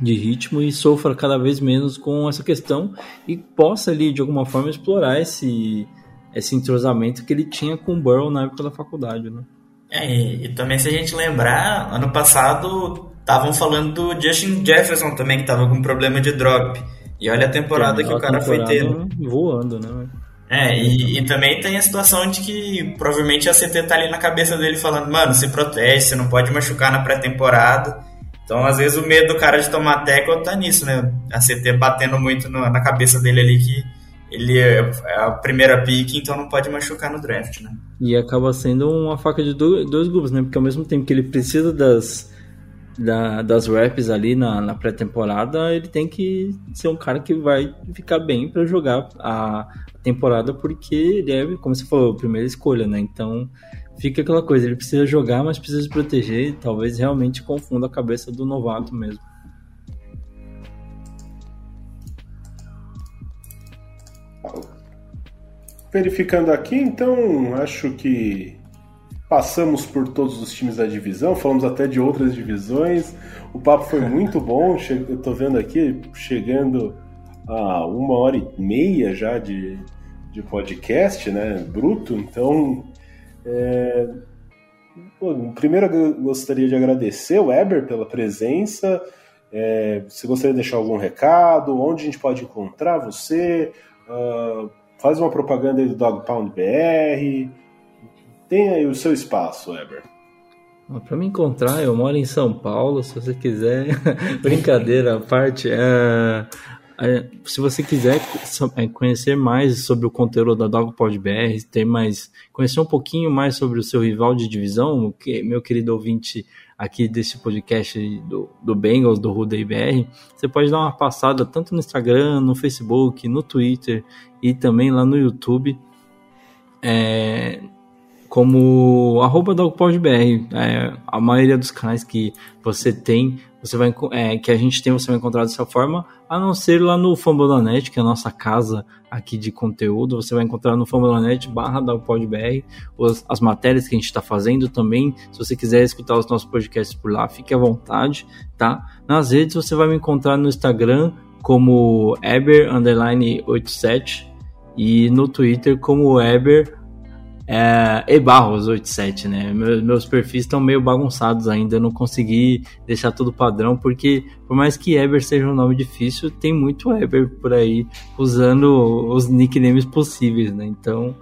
de ritmo e sofra cada vez menos com essa questão e possa ali de alguma forma explorar esse esse entrosamento que ele tinha com o Burrow na época da faculdade, né? É, e, e, também se a gente lembrar, ano passado estavam falando do Justin Jefferson também, que estava com problema de drop. E olha a temporada que o cara foi tendo. Voando, né? É, e, e, também tem a situação de que provavelmente a CT tá ali na cabeça dele falando, mano, se protege, você não pode machucar na pré-temporada. Então, às vezes, o medo do cara de tomar tackle tá nisso, né? A CT batendo muito no, na cabeça dele ali que ele é, é a primeira pick, então não pode machucar no draft, né? E acaba sendo uma faca de dois grupos, né? Porque ao mesmo tempo que ele precisa das, da, das reps ali na, na pré-temporada, ele tem que ser um cara que vai ficar bem para jogar a temporada, porque ele é, como você falou, a primeira escolha, né? Então fica aquela coisa, ele precisa jogar, mas precisa se proteger, talvez realmente confunda a cabeça do novato mesmo. Verificando aqui, então, acho que passamos por todos os times da divisão, falamos até de outras divisões. O papo foi muito bom. Eu tô vendo aqui, chegando a uma hora e meia já de, de podcast, né? Bruto. Então, é... Primeiro eu gostaria de agradecer o Weber pela presença. É, se gostaria de deixar algum recado, onde a gente pode encontrar você, uh, Faz uma propaganda aí do Dog Pound BR. Tem aí o seu espaço, Weber. Para me encontrar, eu moro em São Paulo, se você quiser. Brincadeira à parte. É, é, se você quiser é, conhecer mais sobre o conteúdo da Dogpod BR, ter mais, conhecer um pouquinho mais sobre o seu rival de divisão, meu querido ouvinte aqui desse podcast do, do Bengals, do Rudei BR, você pode dar uma passada tanto no Instagram, no Facebook, no Twitter e também lá no YouTube. É, como arroba DogPodBR. É, a maioria dos canais que você tem, você vai, é, que a gente tem, você vai encontrar dessa forma, a não ser lá no Fambonanet, que é a nossa casa aqui de conteúdo. Você vai encontrar no Fambonanet barra DogPodBR as, as matérias que a gente está fazendo também. Se você quiser escutar os nossos podcasts por lá, fique à vontade, tá? Nas redes você vai me encontrar no Instagram como Eber87 e no Twitter como Eber é, e Barros 87, né? Meus, meus perfis estão meio bagunçados ainda, eu não consegui deixar tudo padrão, porque por mais que Eber seja um nome difícil, tem muito Eber por aí usando os nicknames possíveis, né? Então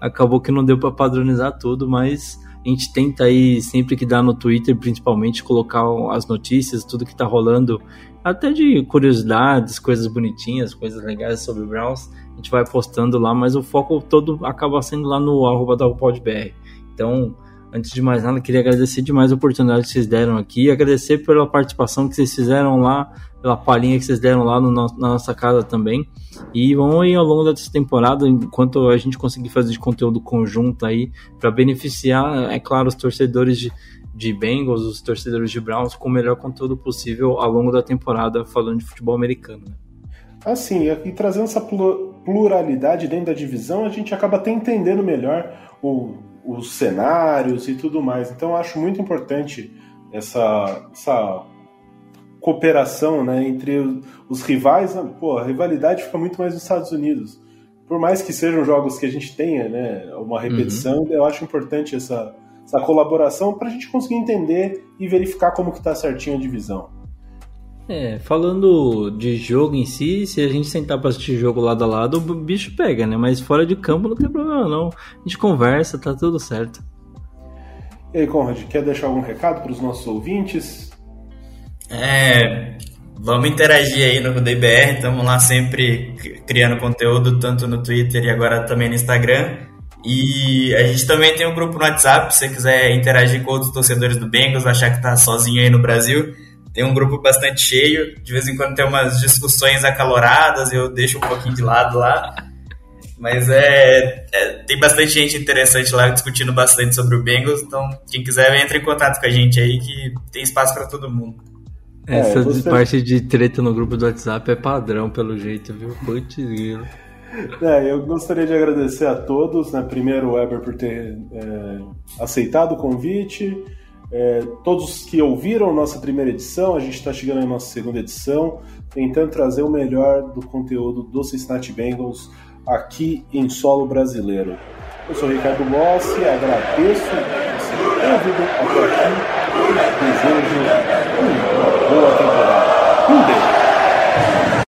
acabou que não deu para padronizar tudo, mas a gente tenta aí sempre que dá no Twitter, principalmente, colocar as notícias, tudo que tá rolando, até de curiosidades, coisas bonitinhas, coisas legais sobre o Browns a gente vai postando lá, mas o foco todo acaba sendo lá no arroba da UPodBR. Então, antes de mais nada, queria agradecer demais a oportunidade que vocês deram aqui, agradecer pela participação que vocês fizeram lá, pela palhinha que vocês deram lá no, na nossa casa também. E vamos aí ao longo dessa temporada, enquanto a gente conseguir fazer de conteúdo conjunto aí, para beneficiar, é claro, os torcedores de, de Bengals, os torcedores de Browns, com o melhor conteúdo possível ao longo da temporada, falando de futebol americano. Assim, e trazendo essa pluralidade dentro da divisão, a gente acaba até entendendo melhor o, os cenários e tudo mais. Então, eu acho muito importante essa, essa cooperação né, entre os rivais. Pô, a rivalidade fica muito mais nos Estados Unidos. Por mais que sejam jogos que a gente tenha né, uma repetição, uhum. eu acho importante essa, essa colaboração para a gente conseguir entender e verificar como que está certinho a divisão. É, falando de jogo em si, se a gente sentar pra assistir jogo lado a lado, o bicho pega, né? Mas fora de campo não tem problema não. A gente conversa, tá tudo certo. E aí, Conrad, quer deixar algum recado para os nossos ouvintes? É, vamos interagir aí no RudeiBR, estamos lá sempre criando conteúdo, tanto no Twitter e agora também no Instagram. E a gente também tem um grupo no WhatsApp, se você quiser interagir com outros torcedores do Bengals, achar que tá sozinho aí no Brasil. Tem um grupo bastante cheio, de vez em quando tem umas discussões acaloradas, eu deixo um pouquinho de lado lá. Mas é, é, tem bastante gente interessante lá discutindo bastante sobre o Bengals, então quem quiser entre em contato com a gente aí que tem espaço para todo mundo. Essa é, você... parte de treta no grupo do WhatsApp é padrão pelo jeito, viu? Putz, é, eu gostaria de agradecer a todos, né? Primeiro o Weber por ter é, aceitado o convite, é, todos que ouviram nossa primeira edição, a gente está chegando na nossa segunda edição, tentando trazer o melhor do conteúdo do Cincinnati Bengals aqui em solo brasileiro. Eu sou Ricardo Mossi, agradeço você ter ouvido até aqui